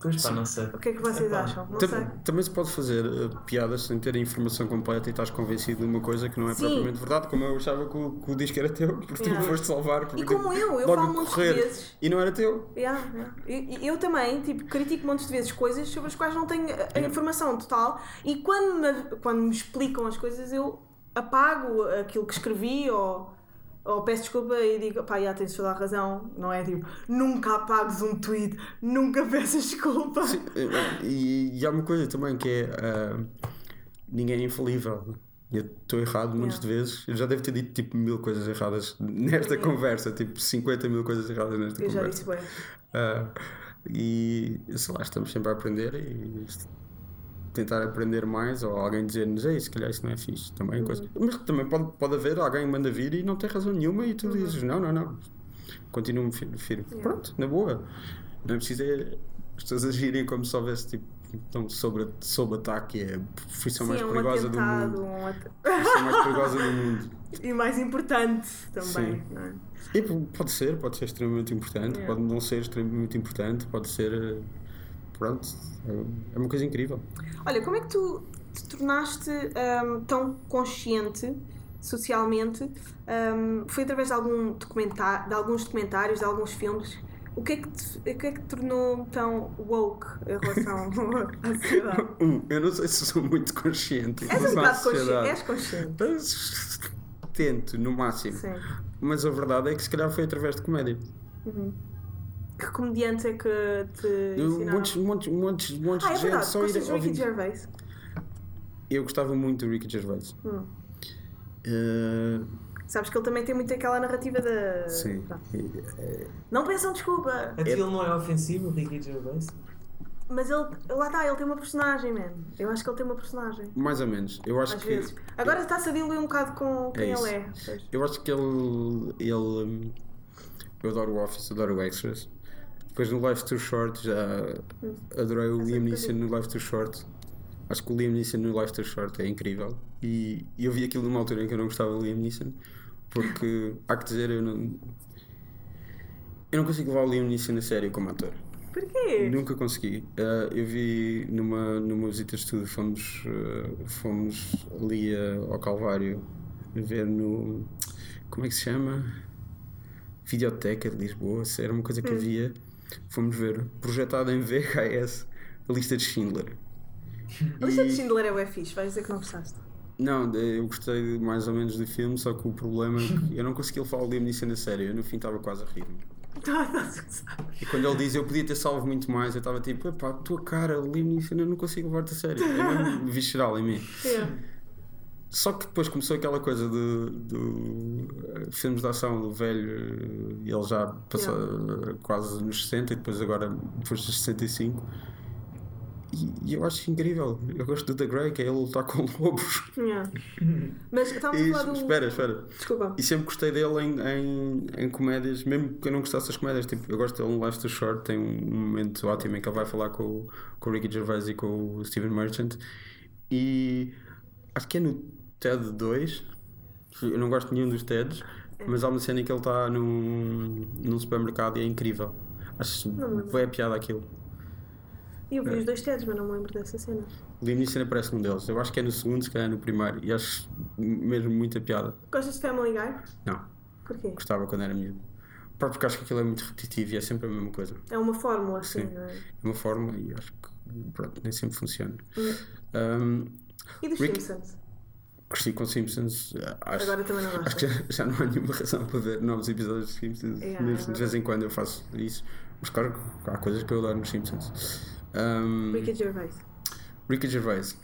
Pois pá, não sei. O que é que vocês Epá, acham? Não Tam- sei. Também se pode fazer eh, piadas sem ter a informação completa e estás convencido de uma coisa que não é Sim. propriamente verdade, como eu achava que o, que o disco era teu, [LAUGHS] porque Yeah. tu foste salvar. Porque E como eu, eu logo falo correr vezes. E não era teu. Yeah, yeah. Eu, eu também tipo, critico montes de vezes coisas sobre as quais não tenho a- a informação total e quando me, quando me explicam as coisas eu apago aquilo que escrevi ou, ou peço desculpa e digo pá, já tens toda a razão, não é tipo nunca apagues um tweet, nunca [LAUGHS] peças desculpa. Sim, E, e há uma coisa também que é ah, ninguém é infalível. Eu estou errado muitas Yeah. vezes. Eu já devo ter dito tipo mil coisas erradas nesta Yeah. conversa, tipo 50 mil coisas erradas nesta Eu já conversa. disse bem. Ah, e sei lá, estamos sempre a aprender e tentar aprender mais ou alguém dizer-nos, ei, se calhar isso não é fixe. Também é coisa. Uhum. Mas também pode, pode haver alguém que manda vir e não tem razão nenhuma e tu dizes, não, não, não. Continuo firme. Uhum. Yeah. Pronto, na boa. Não é preciso é as pessoas agirem como se houvesse tipo. Então, sob, sob ataque é a profissão Sim, mais é um perigosa do atentado, mundo. um ata- A profissão mais perigosa do mundo. [LAUGHS] e mais importante também. É? E pode ser, pode ser extremamente importante, Yeah. pode não ser extremamente importante, pode ser. Pronto, é- é uma coisa incrível. Olha, como é que tu te tornaste hum, tão consciente socialmente? Hum, foi através de, algum documentário, de alguns documentários, de alguns filmes? O que, é que te, o que é que te tornou tão woke em relação [LAUGHS] à sociedade? [LAUGHS] Um, eu não sei se sou muito consciente És um bocado consciente. És consciente. Mas tento, no máximo. Sim. Mas a verdade é que se calhar foi através de comédia. Que comediantes é que te ensinaram? Montes, montes, montes, montes ah, é de gente verdade. só ir Ricky ouvindo. Gervais? Eu gostava muito do Ricky Gervais. Hum. Eh, Sabes que ele também tem muito aquela narrativa da... sim. Pronto. Eh, Não peçam desculpa. A ti ele não é ofensivo, o Ricky Gervais? Mas ele, lá está, ele tem uma personagem, man. Eu acho que ele tem uma personagem. mais ou menos. Eu acho Às que. vezes. Agora está-se a diluir um bocado com quem isso. ele é. pois. Eu acho que ele. ele hum, eu adoro o Office, adoro o Extras. Depois no Life Too Short já adorei o Essa Liam. Neeson no Life Too Short. Acho que o Liam Neeson no Life Too Short é incrível. E, eu vi aquilo numa altura em que eu não gostava do Liam Neeson. Porque, há que dizer, eu não. Eu não consigo levar o Liam Neeson a sério como ator. Porquê? Nunca consegui. Uh, eu vi numa, numa visita de estudo, fomos, uh, fomos ali uh, ao Calvário ver no. Como é que se chama? Videoteca de Lisboa, era uma coisa que havia. Fomos ver, projetado em VHS, a lista de Schindler. A lista de Schindler é o fixe, vais dizer que não gostaste. Não, eu gostei mais ou menos do filme, só que o problema é que [LAUGHS] eu não consegui levar o Liam Neeson a sério. Eu no fim estava quase a rir-me. Tá, tá, tá. E quando ele diz eu podia ter salvo muito mais, eu estava tipo, epá, tua cara, Liam Neeson, eu não consigo levar-te a sério. É mesmo visceral em mim. É. Só que depois começou aquela coisa de, do eh, filmes de ação do velho, e ele já passou eh, quase nos 60 e depois agora, depois dos 65. e, e eu acho incrível. Eu gosto do The Grey, que é ele lutar com [LAUGHS] lobos. Yeah. [LAUGHS] Mas estávamos E, a falar do. espera, espera. Desculpa. E sempre gostei dele em, em, em comédias, mesmo que eu não gostasse das comédias. Tipo, eu gosto dele no Life's Too Short. Tem um momento ótimo em que ele vai falar com, o- com o Ricky Gervais e com o Steven Merchant. E acho que é no TED 2. Eu não gosto de nenhum dos TEDs, mas há uma cena em que ele está num, num supermercado e é incrível. Acho bem a piada aquilo. Eu vi os dois TEDs, mas não me lembro dessa cena. O Liam Neeson aparece num deles. Eu acho que é no segundo, se calhar é no primeiro. E acho mesmo muita piada. Gostas de Family Guy? Não, Porquê? gostava quando era miúdo. Porque acho que aquilo é muito repetitivo e é sempre a mesma coisa. É uma fórmula, assim, Sim. não é? É uma forma e acho que pronto, nem sempre funciona. Hum. Um, E dos Rick- Simpsons? Cresci com Simpsons. uh, Acho, Agora também não acho que já, já não há nenhuma razão para ver novos episódios de Simpsons. Yeah, Mesmo de vez em quando eu faço isso. Mas claro que há coisas que eu adoro nos Simpsons. Um, Ricky Gervais. Ricky Gervais.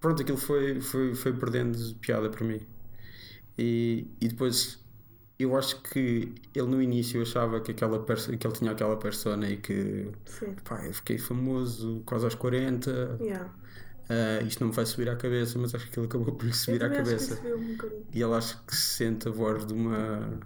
Pronto, aquilo foi, foi, foi perdendo piada para mim. E, e depois eu acho que ele no início achava que, aquela que ele tinha aquela persona e que Sim. pá, eu fiquei famoso quase aos 40, Yeah. Ah, isto não me vai subir à cabeça, mas acho que aquilo acabou por lhe subir à cabeça. um. E ele acho que se sente a voz de uma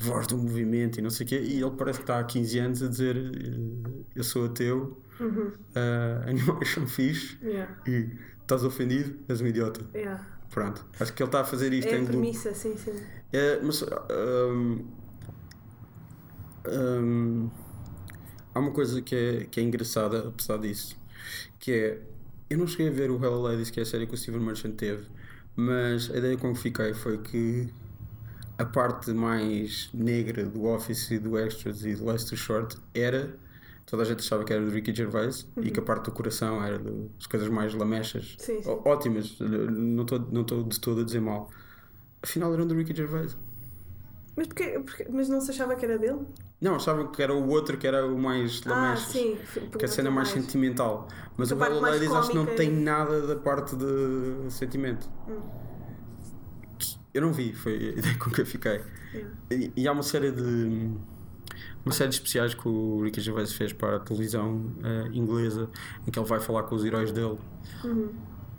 voz de um movimento e não sei o quê, e ele parece que está há 15 anos a dizer eh, eu sou ateu, Uhum. ah, [LAUGHS] animais são fixe Yeah. e estás ofendido, és um idiota. Yeah. Pronto, acho que ele está a fazer isto É em a loop. premissa, sim, sim. É, mas hum, hum, há uma coisa que é, que é engraçada, apesar disso, que é eu não cheguei a ver o Hello Ladies, que é a série que o Steven Merchant teve, mas a ideia com que fiquei foi que a parte mais negra do Office e do Extras e do Last Short era toda a gente achava que era do Ricky Gervais e que a parte do coração era das coisas mais lamechas Sim, sim. Ótimas, não estou não de todo a dizer mal afinal eram do Ricky Gervais Mas, porquê, porquê- mas não se achava que era dele? Não, achavam que era o outro que era o mais Ah, lamechas sim. que a cena é mais sentimental mas A o mais Ladies acho que não tem nada da parte de sentimento Hum. eu não vi, foi a ideia com que eu fiquei Yeah. E, e há uma série de uma série de especiais que o Ricky Gervais fez para a televisão eh, inglesa em que ele vai falar com os heróis dele Uhum.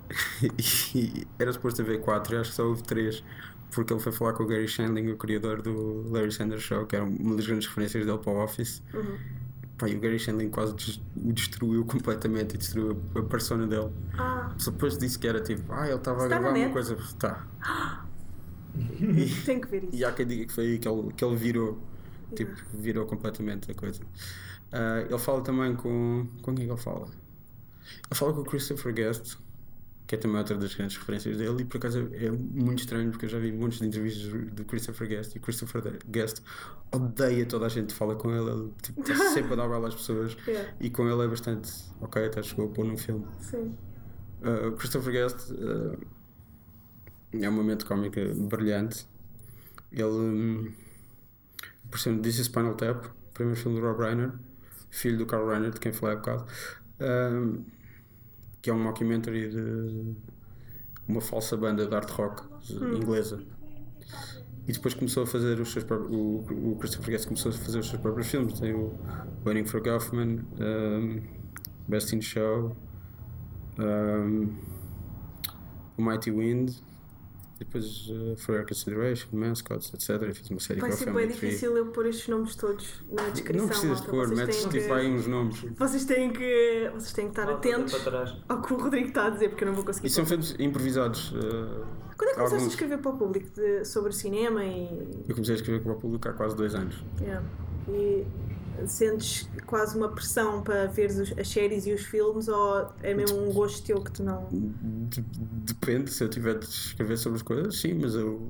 [LAUGHS] e era suposto haver quatro, acho que só houve três porque ele foi falar com o Gary Shandling, o criador do Larry Sanders Show, que era uma das grandes referências dele para o Office. Uhum. E o Gary Shandling quase des- o destruiu completamente e destruiu a persona dele. Ah, Só depois disse que era tipo, ah, ele estava a gravar uma coisa. Tá. [GASPS] tenho que ver isso. E há quem diga que foi aí que ele, que ele virou. Tipo, virou completamente a coisa. Ah, ele fala também com. Com quem é que ele fala? Ele fala com o Christopher Guest, que é também outra das grandes referências dele, e por acaso é muito estranho porque eu já vi montes de entrevistas de Christopher Guest e Christopher Guest odeia toda a gente que fala com ele, ele tipo, está [LAUGHS] sempre a dar bala às pessoas Yeah. e com ele é bastante ok, até chegou a pôr num filme. Sim. Uh, Christopher Guest uh, é um momento cómico brilhante. Ele um, apareceu no This is Spinal Tap, primeiro filme do Rob Reiner, filho do Carl Reiner, de quem falei há bocado, um, que é um mockumentary de uma falsa banda de art rock inglesa. E depois começou a fazer os seus próprios. O, o Christopher Guest começou a fazer os seus próprios filmes. Tem o Waiting for Guffman, um, Best in Show, um, o Mighty Wind, depois uh, For Your Consideration, Mascots, etc. E fiz uma série Vai ser bem difícil eu pôr estes nomes todos na descrição. Não precisas de pôr, Vocês metes têm tipo que- aí uns nomes. Vocês têm que, vocês têm que estar Volta atentos ao que o Rodrigo está a dizer, porque eu não vou conseguir. E são filmes improvisados. uh, Quando é que começaste a alguns. escrever para o público de- sobre cinema e, Eu comecei a escrever para o público há quase dois anos. yeah, e sentes quase uma pressão para ver as séries e os filmes ou é mesmo um gosto teu que tu não. De- Depende, se eu tiver de escrever sobre as coisas, sim, mas eu,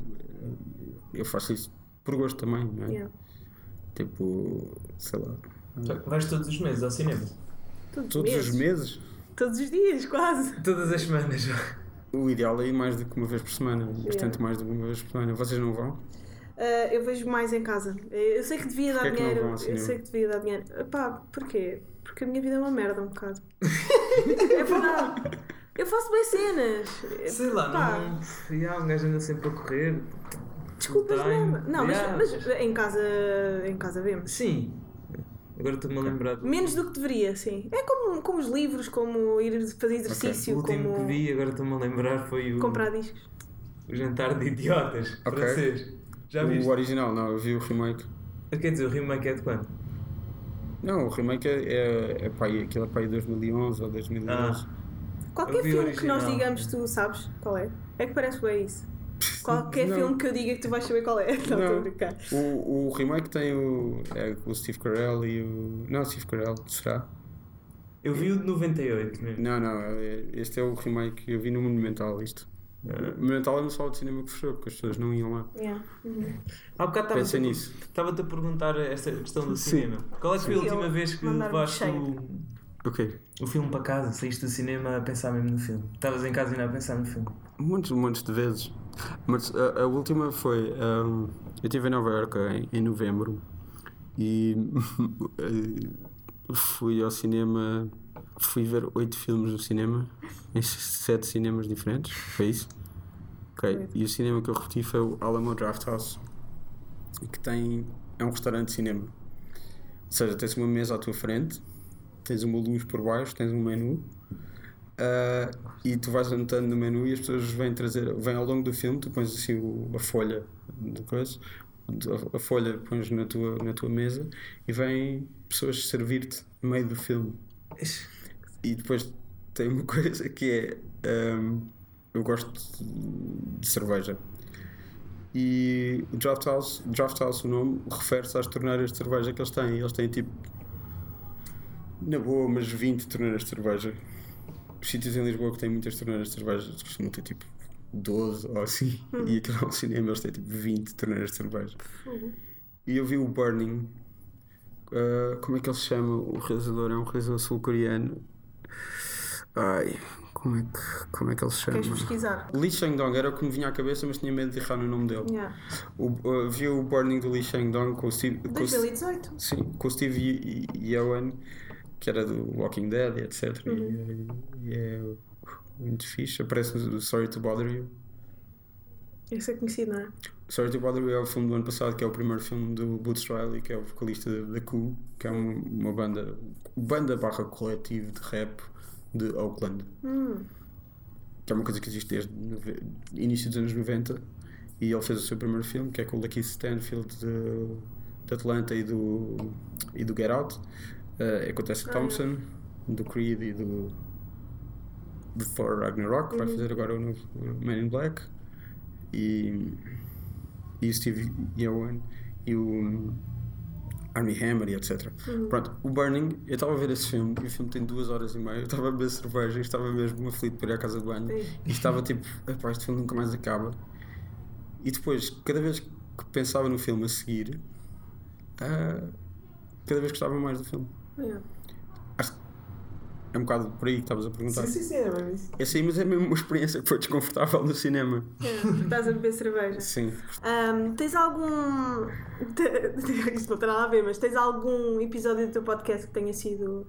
eu faço isso por gosto também, não é? Yeah. Tipo, sei lá. Vais todos os meses ao cinema? Todos, Todos meses. os meses, Todos os dias, quase. Todas as semanas. o ideal é ir mais do que uma vez por semana, bastante mais do que uma vez por semana. Vocês não vão? Ah, eu vejo mais em casa. Eu sei que devia dar é que dinheiro. eu sei que devia dar dinheiro. Pá, porquê? Porque a minha vida é uma merda um bocado. [LAUGHS] é verdade. Eu faço bem cenas. Sei lá, Pá, não. Yeah, um gajo anda sempre a correr. Desculpas, não. Não, mas, Yeah. mas em casa, em casa vemos. Sim. Agora estou-me a lembrar. do- Menos do que deveria, sim. É como, como os livros, como ir fazer O exercício, último como que vi, agora estou-me a lembrar, foi o, comprar discos. o Jantar de Idiotas, Ok. francês. Já viste? O original, não, eu vi o remake. Quer dizer, o remake é de quando? Não, o remake é, é, é pá, aí, aquilo é para aí 2011 ou 2012. Qualquer Eu vi o filme que nós original. digamos, tu sabes qual é? É que parece bem isso. [LAUGHS] Qualquer Não. filme que eu diga que tu vais saber qual é. [LAUGHS] Não, Não. brincar. O, o remake tem o, é, o Steve Carell e o. Não, Steve Carell, será? Eu vi o de 98 mesmo. Não, não, é- este é o remake que eu vi no Monumental. Isto. O Monumental é uma sala de cinema que fechou, porque as pessoas não iam lá. Yeah. Uhum. Há bocado estava-te a, nisso. estava-te a perguntar esta questão do Sim. cinema. Qual é que foi a Sim, última eu vez que levaste o, Ok. o filme para casa? Saíste do cinema a pensar mesmo no filme? Estavas em casa ainda a pensar no filme? Muitos, muitos de vezes. Mas a, a última foi. ahm, eu estive em Nova Iorque em, em novembro e [LAUGHS] fui ao cinema. Fui ver oito filmes no cinema, em [LAUGHS] sete cinemas diferentes. Foi isso? Ok. E o cinema que eu repeti foi o Alamo Drafthouse, que tem. É um restaurante de cinema. Ou seja, tens uma mesa à tua frente, tens uma luz por baixo, tens um menu. Ah, e tu vais anotando no menu e as pessoas vêm trazer, vêm ao longo do filme, tu pões assim o- a folha de coisa, a, a folha pões na tua, na tua mesa e vêm pessoas servir-te no meio do filme. E depois tem uma [LAUGHS] coisa que é ahm, eu gosto de cerveja. E o Draft House, Draft House o nome, refere-se às torneiras de cerveja que eles têm. Eles têm tipo na boa umas 20 torneiras de cerveja. Os sítios em Lisboa que têm muitas torneiras de cerveja costumam ter tipo 12 ou assim. E aqui no cinema eles têm tipo 20 torneiras de cerveja. E eu vi o Burning. ah, como é que ele se chama? O realizador é um realizador sul-coreano. Ai, como é, que, como é que ele se chama? Queres pesquisar? Lee Chang-dong era o que me vinha à cabeça, mas tinha medo de errar no nome dele. Yeah. O, uh, vi o Burning do Lee Chang-dong com o Steve. Com o, 2018. sim, com o Steve Ye- Ye- Yeohan, que era do Walking Dead e etc. E, e é muito fixe. Aparece no Sorry to Bother You. Esse é conhecido, não é? Sorry to Bother You é o filme do ano passado, que é o primeiro filme do Boots Riley, que é o vocalista da Coup, que é um- uma banda, banda barra coletivo de rap de Oakland. Hum. que é uma coisa que existe desde início dos anos 90 e ele fez o seu primeiro filme que é com o Lakeith Stanfield de, de Atlanta e do, e do Get Out Eh, é com o Tessa Thompson do Creed e do do Thor Ragnarok vai fazer agora o novo Man in Black e, e o Steve Yeohan e o Armie Hammer e etc. Pronto, o Burning, eu estava a ver esse filme e o filme tem duas horas e meia. Eu estava a beber cerveja e estava mesmo aflito para ir à casa de banho Ei. e estava tipo, "Epá, este filme nunca mais acaba. E depois, cada vez que pensava no filme a seguir, ah, cada vez gostava mais do filme. Yeah. É um bocado por aí que estavas a perguntar. Sim, sim, sim, era mesmo isso. É sim, mas é mesmo uma experiência que foi desconfortável no cinema. Yeah, porque estás a beber cerveja. Sim. Ahm, tens algum. [LAUGHS] Isto não tem nada a ver, mas tens algum episódio do teu podcast que tenha sido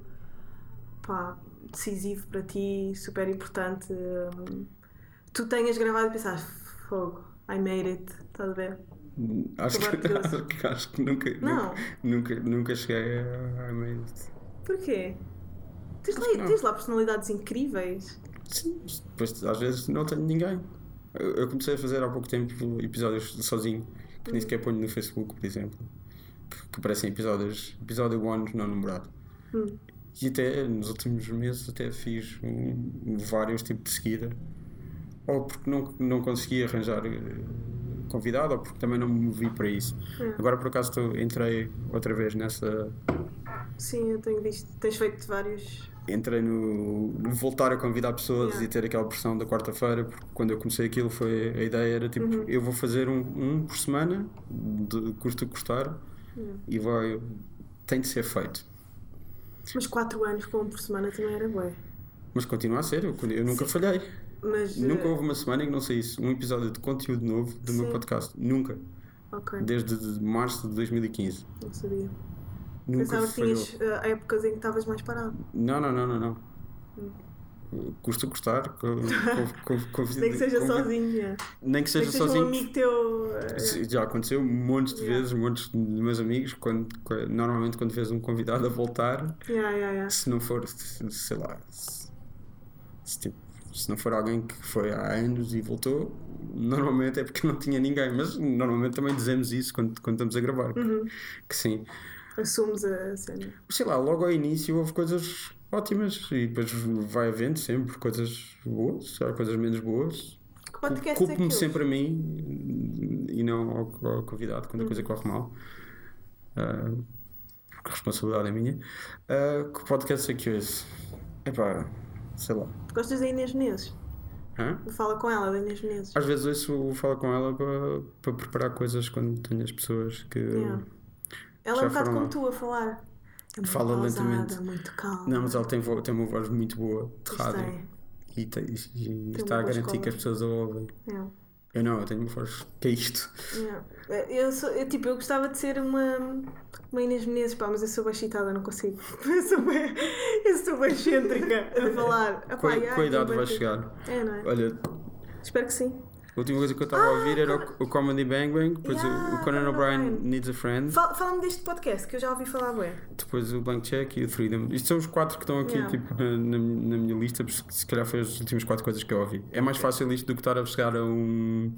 pá, decisivo para ti, super importante? ahm, tu tenhas gravado e pensaste, fogo, I made it, estás a ver? Acho que, [LAUGHS] acho que, nunca, Não. nunca, nunca, nunca cheguei a. a meio de- Porquê? Tens lá, tens lá personalidades incríveis. Sim, depois às vezes não tenho ninguém. Eu, eu comecei a fazer há pouco tempo episódios sozinho, que nem sequer ponho no Facebook, por exemplo. Que, que parecem episódios, episódio 1 não numerado. Hum. E até nos últimos meses até fiz um- vários tipos de seguida. Ou porque não, não consegui arranjar eh, convidado, ou porque também não me movi para isso. Hum. Agora por acaso estou- entrei outra vez nessa. Sim, eu tenho visto. Tens feito vários. entrei no, no voltar a convidar pessoas Yeah. e ter aquela pressão da quarta-feira, porque quando eu comecei aquilo foi a ideia era tipo, Uhum. eu vou fazer um, um por semana, de custo que custar, e vai tem de ser feito. Mas 4 anos com um por semana também era bué. Mas continua a ser, eu, eu nunca falhei. Mas. Nunca eh, houve uma semana em que não saísse um episódio de conteúdo novo do meu Sim. podcast. Nunca. Ok, Desde de março de 2015. não sabia. Nunca Pensava que tinhas eh, épocas em que estavas mais parado. Não, não, não, não, não. custa. Com, com, com, [LAUGHS] com, Nem que seja com- sozinho. yeah. Nem que Nem seja que seja um sozinho. amigo teu. eh, Já aconteceu montes de Yeah. vezes, montes de meus amigos, quando, normalmente quando vês um convidado a voltar, yeah, yeah. se não for, sei lá, se, se, tipo, se não for alguém que foi há anos e voltou, normalmente é porque [LAUGHS] não tinha ninguém, mas normalmente também dizemos isso quando, quando estamos a gravar, que- Uhum. que sim. Assumes a cena. Sei lá, logo ao início houve coisas ótimas e depois vai havendo sempre coisas boas, há coisas menos boas. Culpo-me sempre a mim e não ao, ao convidado quando a coisa corre mal. Ah, porque a responsabilidade é minha. Ah, que podcast é que esse? Epá, sei lá. Gostas da Inês Menezes? Hã? Fala com ela, da Inês Menezes. Às vezes ouço falo com ela para, para preparar coisas quando tenho as pessoas que. Yeah. Ela é um bocado como lá. tu a falar. É Fala pausada, lentamente. muito calma. Não, mas ela tem, vo- tem uma voz muito boa, de rádio. E, e- e está a garantir escola. que as pessoas a ouvem. É. Eu não, eu tenho voz que é isto. Yeah. Eu, sou, eu, tipo, eu gostava de ser uma, uma Inês Menezes, pá, mas eu sou bem excitada, não consigo. [LAUGHS] Eu sou bem, eu sou bem excêntrica a falar. A, ai, com a idade tem vai chegar. É, não é? Olha, Espero que sim. A última coisa que eu estava a ouvir era o, o Comedy Bang Bang, depois o- Yeah, o, Conan Conan O'Brien O'Brien. Needs a Friend, Fala- Fala-me deste podcast que eu já ouvi falar, bem. depois o Blank Check e o Freedom. Isto são os quatro que estão aqui Yeah. tipo, na, na, na minha lista, porque se calhar foi as últimas quatro coisas que eu ouvi. É mais fácil isto do que estar a chegar a um.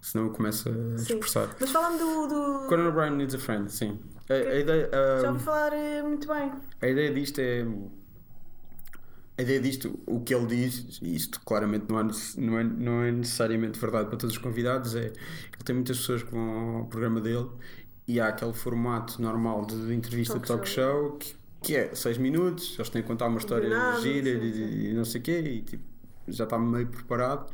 Senão eu começo a Sim. dispersar. Mas fala-me do. do... Conan O'Brien Needs a Friend, sim. A, a ideia, Já ouvi falar eh, muito bem. a ideia disto é. A ideia disto, o que ele diz, e isto claramente não é, não, é, não é necessariamente verdade para todos os convidados, é que tem muitas pessoas que vão ao programa dele e há aquele formato normal de entrevista Talk de talk show, que, que é 6 minutos, eles têm que contar uma história Combinado, gira e, e não sei o quê, e tipo, já está meio preparado.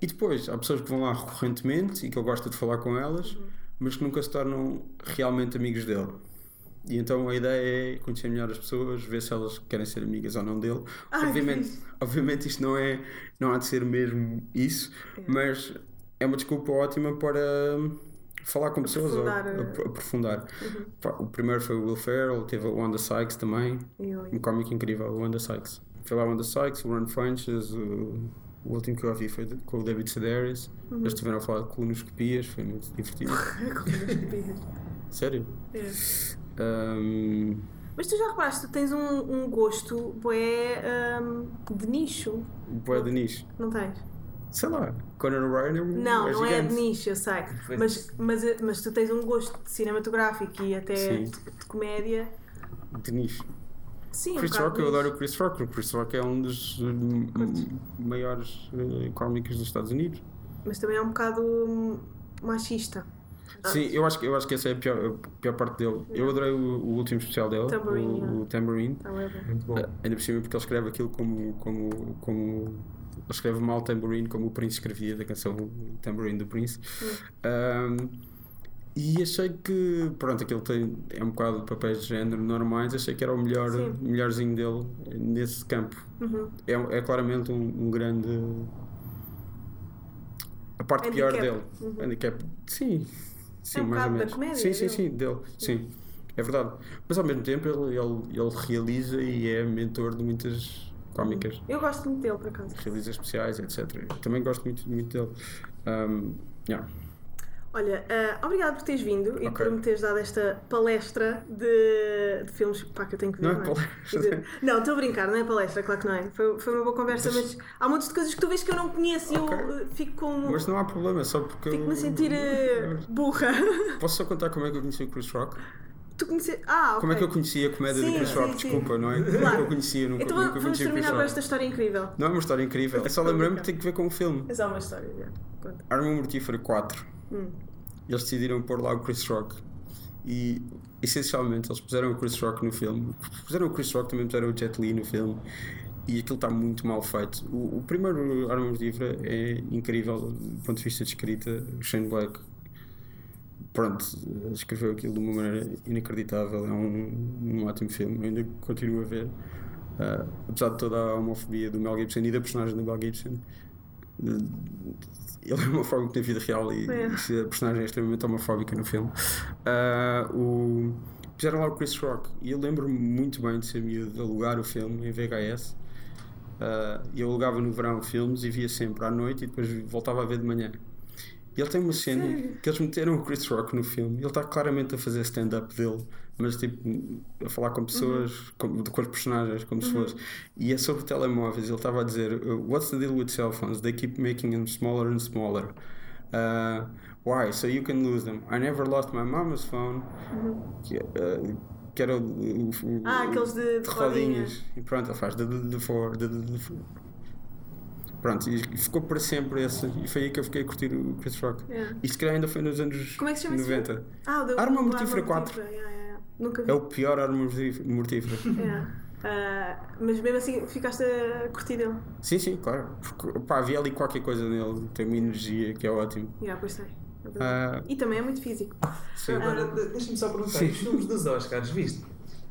E depois há pessoas que vão lá recorrentemente e que ele gosta de falar com elas, Uhum. mas que nunca se tornam realmente amigos dele. E então a ideia é conhecer melhor as pessoas, ver se elas querem ser amigas ou não dele. Ai, obviamente, obviamente isto não é não há de ser mesmo isso, mas é uma desculpa ótima para falar com pessoas ou Aprofundar, ap- aprofundar. Pá, O primeiro foi o Will Ferrell, teve o Wanda Sykes também, um cómico incrível, o Wanda Sykes. Foi lá o Wanda Sykes, o Ron Funches, o, o último que eu ouvi foi com o David Sedaris. Uhum. Eles estiveram a falar de colonoscopias, foi muito divertido. [LAUGHS] Sério? É. Ahm, Mas tu já reparaste, tu tens um, um gosto bué hum, de nicho, Boé de nicho. não tens? Sei lá, Conan O'Brien é um Não, é não é gigante. de nicho, eu sei. Mas, mas, mas tu tens um gosto de cinematográfico e até de, de comédia. De nicho. Sim, um Chris bocado Rock, eu adoro o Chris Rock. O Chris Rock é um dos hum, maiores uh, cómicos dos Estados Unidos. Mas também é um bocado hum, machista. Sim, eu acho, que- eu acho que essa é a pior, a pior parte dele. Eu adorei o, o último especial dele, Tambourine, o, o Tambourine. However. Muito bom. Ah, ainda por cima porque ele escreve aquilo como, como, como ele escreve mal Tambourine como o Prince escrevia da canção Tambourine do Prince Ahm, e achei que pronto, aquilo tem, é um bocado de papéis de género normais achei que era o melhor, Sim. melhorzinho dele nesse campo Uhum. é, é claramente um, um grande a parte pior Handicap. dele Uhum. handicap sim sim É um mais ou da menos. comédia sim sim dele. sim dele. Sim. É verdade. Mas ao mesmo tempo ele, ele, ele realiza e é mentor de muitas cómicas. Eu gosto muito dele, por acaso. realiza especiais etc Eu também gosto muito, muito dele. Um, yeah. Olha, ah, obrigado por teres vindo e Ok. por me teres dado esta palestra de, de filmes pá, que eu tenho que ver. Não é é? palestra. Não, estou a brincar, não é palestra, claro que não é. Foi, foi uma boa conversa, mas há muitas de coisas que tu vês que eu não conheço e eu ah, fico com. mas não há problema só porque Fico-me a sentir ah, [LAUGHS] burra. posso só contar como é que eu conheci o Chris Rock tu conheces. Ah, ok. como é que eu conhecia a comédia Sim, do Chris sim, Rock sim. desculpa não é como é que Claro. eu conhecia nunca, Então nunca vamos conheci terminar com esta história incrível. não é uma história incrível é só lembrar-me que tem que ver com o filme É só uma história, já. Conta. Arma Mortífera 4 Hum. eles decidiram pôr lá o Chris Rock e essencialmente eles puseram o Chris Rock no filme. Puseram o Chris Rock também puseram o Jet Li no filme. E aquilo está muito mal feito. O, o primeiro Arma Mortífera é incrível do ponto de vista de escrita. O Shane Black pronto, escreveu aquilo de uma maneira inacreditável. É um, um ótimo filme, ainda continuo a ver. Ah, apesar de toda a homofobia do Mel Gibson e da personagem do Mel Gibson ele é homofóbico na vida real e, É. a personagem é extremamente homofóbica no filme. Ah, o, fizeram lá o Chris Rock e eu lembro-me muito bem de ser miúdo de alugar o filme em VHS Ah, E eu alugava no verão filmes e via sempre à noite e depois voltava a ver de manhã. E ele tem uma cena que eles meteram o Chris Rock no filme. Ele está claramente a fazer stand-up dele, mas tipo a falar com pessoas, com, com os personagens, como se fosse. E é sobre telemóveis. Ele estava a dizer: uh, What's the deal with cell phones? They keep making them smaller and smaller. Uh, why? So you can lose them. I never lost my mama's phone. Que, uh, que era o, o, o- Ah, aqueles de- de rodinhas. E pronto, ele faz de, de, de for, de, de, for. Pronto, e ficou para sempre esse. E foi aí que eu fiquei a curtir o Chris Rock. Yeah. E se calhar ainda foi nos anos Como é que se chama esse 90. Ah, o do, Arma do Mortífera 4. Yeah, yeah, yeah. Nunca vi. É o pior mortífera. mortífera. Yeah. Ah, mas mesmo assim ficaste a curtir dele. sim, sim, claro. Porque, pá, havia ali qualquer coisa nele. Tem uma energia que é ótimo. Yeah, pois sei. É verdade. Ah, E também é muito físico. sim, Agora, de- deixa-me só perguntar: Sim. os filmes dos Oscars, viste?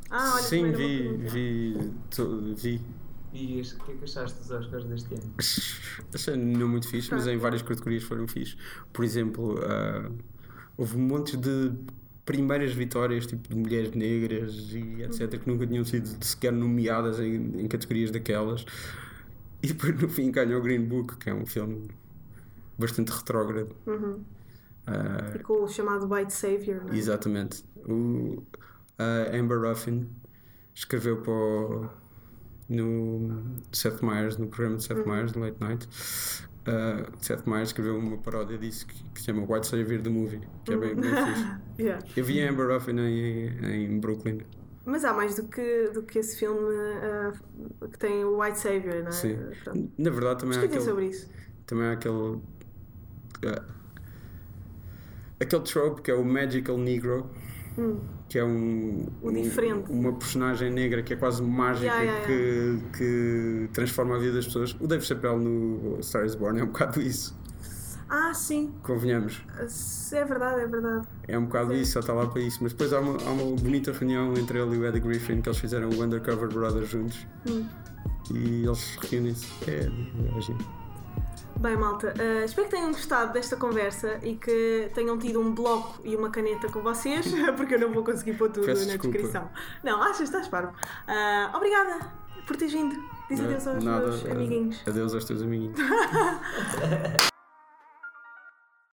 Ah, olha, sim vi, vi, to- vi. E o que é que achaste dos Oscars deste ano? [LAUGHS] Achei não muito fixe, mas em várias categorias foram fixe. Por exemplo, ah, houve montes de primeiras vitórias, tipo de mulheres negras e etc., que nunca tinham sido sequer nomeadas em, em categorias daquelas. E depois no fim ganhou o Green Book, que é um filme bastante retrógrado. Uhum. Ah, E com o chamado White Savior, não é? Exatamente. O, a Amber Ruffin escreveu para o, no Seth Meyers, no programa de Seth Meyers, no Late Night. Uh, Seth Meyers escreveu uma paródia disso que, que se chama White Savior the Movie, que é bem, bem [LAUGHS] fixe. Yeah. Eu vi a Amber Ruffin em, em Brooklyn. Mas há mais do que, do que esse filme ah, que tem o White Savior, não é? Sim. Pronto. Na verdade, também há aquele, sobre isso. também há aquele. uh, aquele trope que é o Magical Negro. Hum. que é um, um- uma personagem negra que é quase mágica Yeah, yeah, Que, que transforma a vida das pessoas. O Dave Chappelle no Star is Born é um bocado isso, Ah, sim. convenhamos. É verdade, é verdade. É um bocado Sim. isso, só está lá para isso. Mas depois há uma, há uma bonita reunião entre ele e o Eddie Griffin que eles fizeram o Undercover Brothers juntos Hum. e eles reúnem-se. É, é giro. Bem, malta, ah, espero que tenham gostado desta conversa e que tenham tido um bloco e uma caneta com vocês, [LAUGHS] porque eu não vou conseguir pôr tudo Peço na desculpa. descrição. Não, achas, estás parvo. Ah, obrigada por teres vindo. Diz adeus aos Nada, meus amiguinhos. Adeus aos teus amiguinhos. [LAUGHS]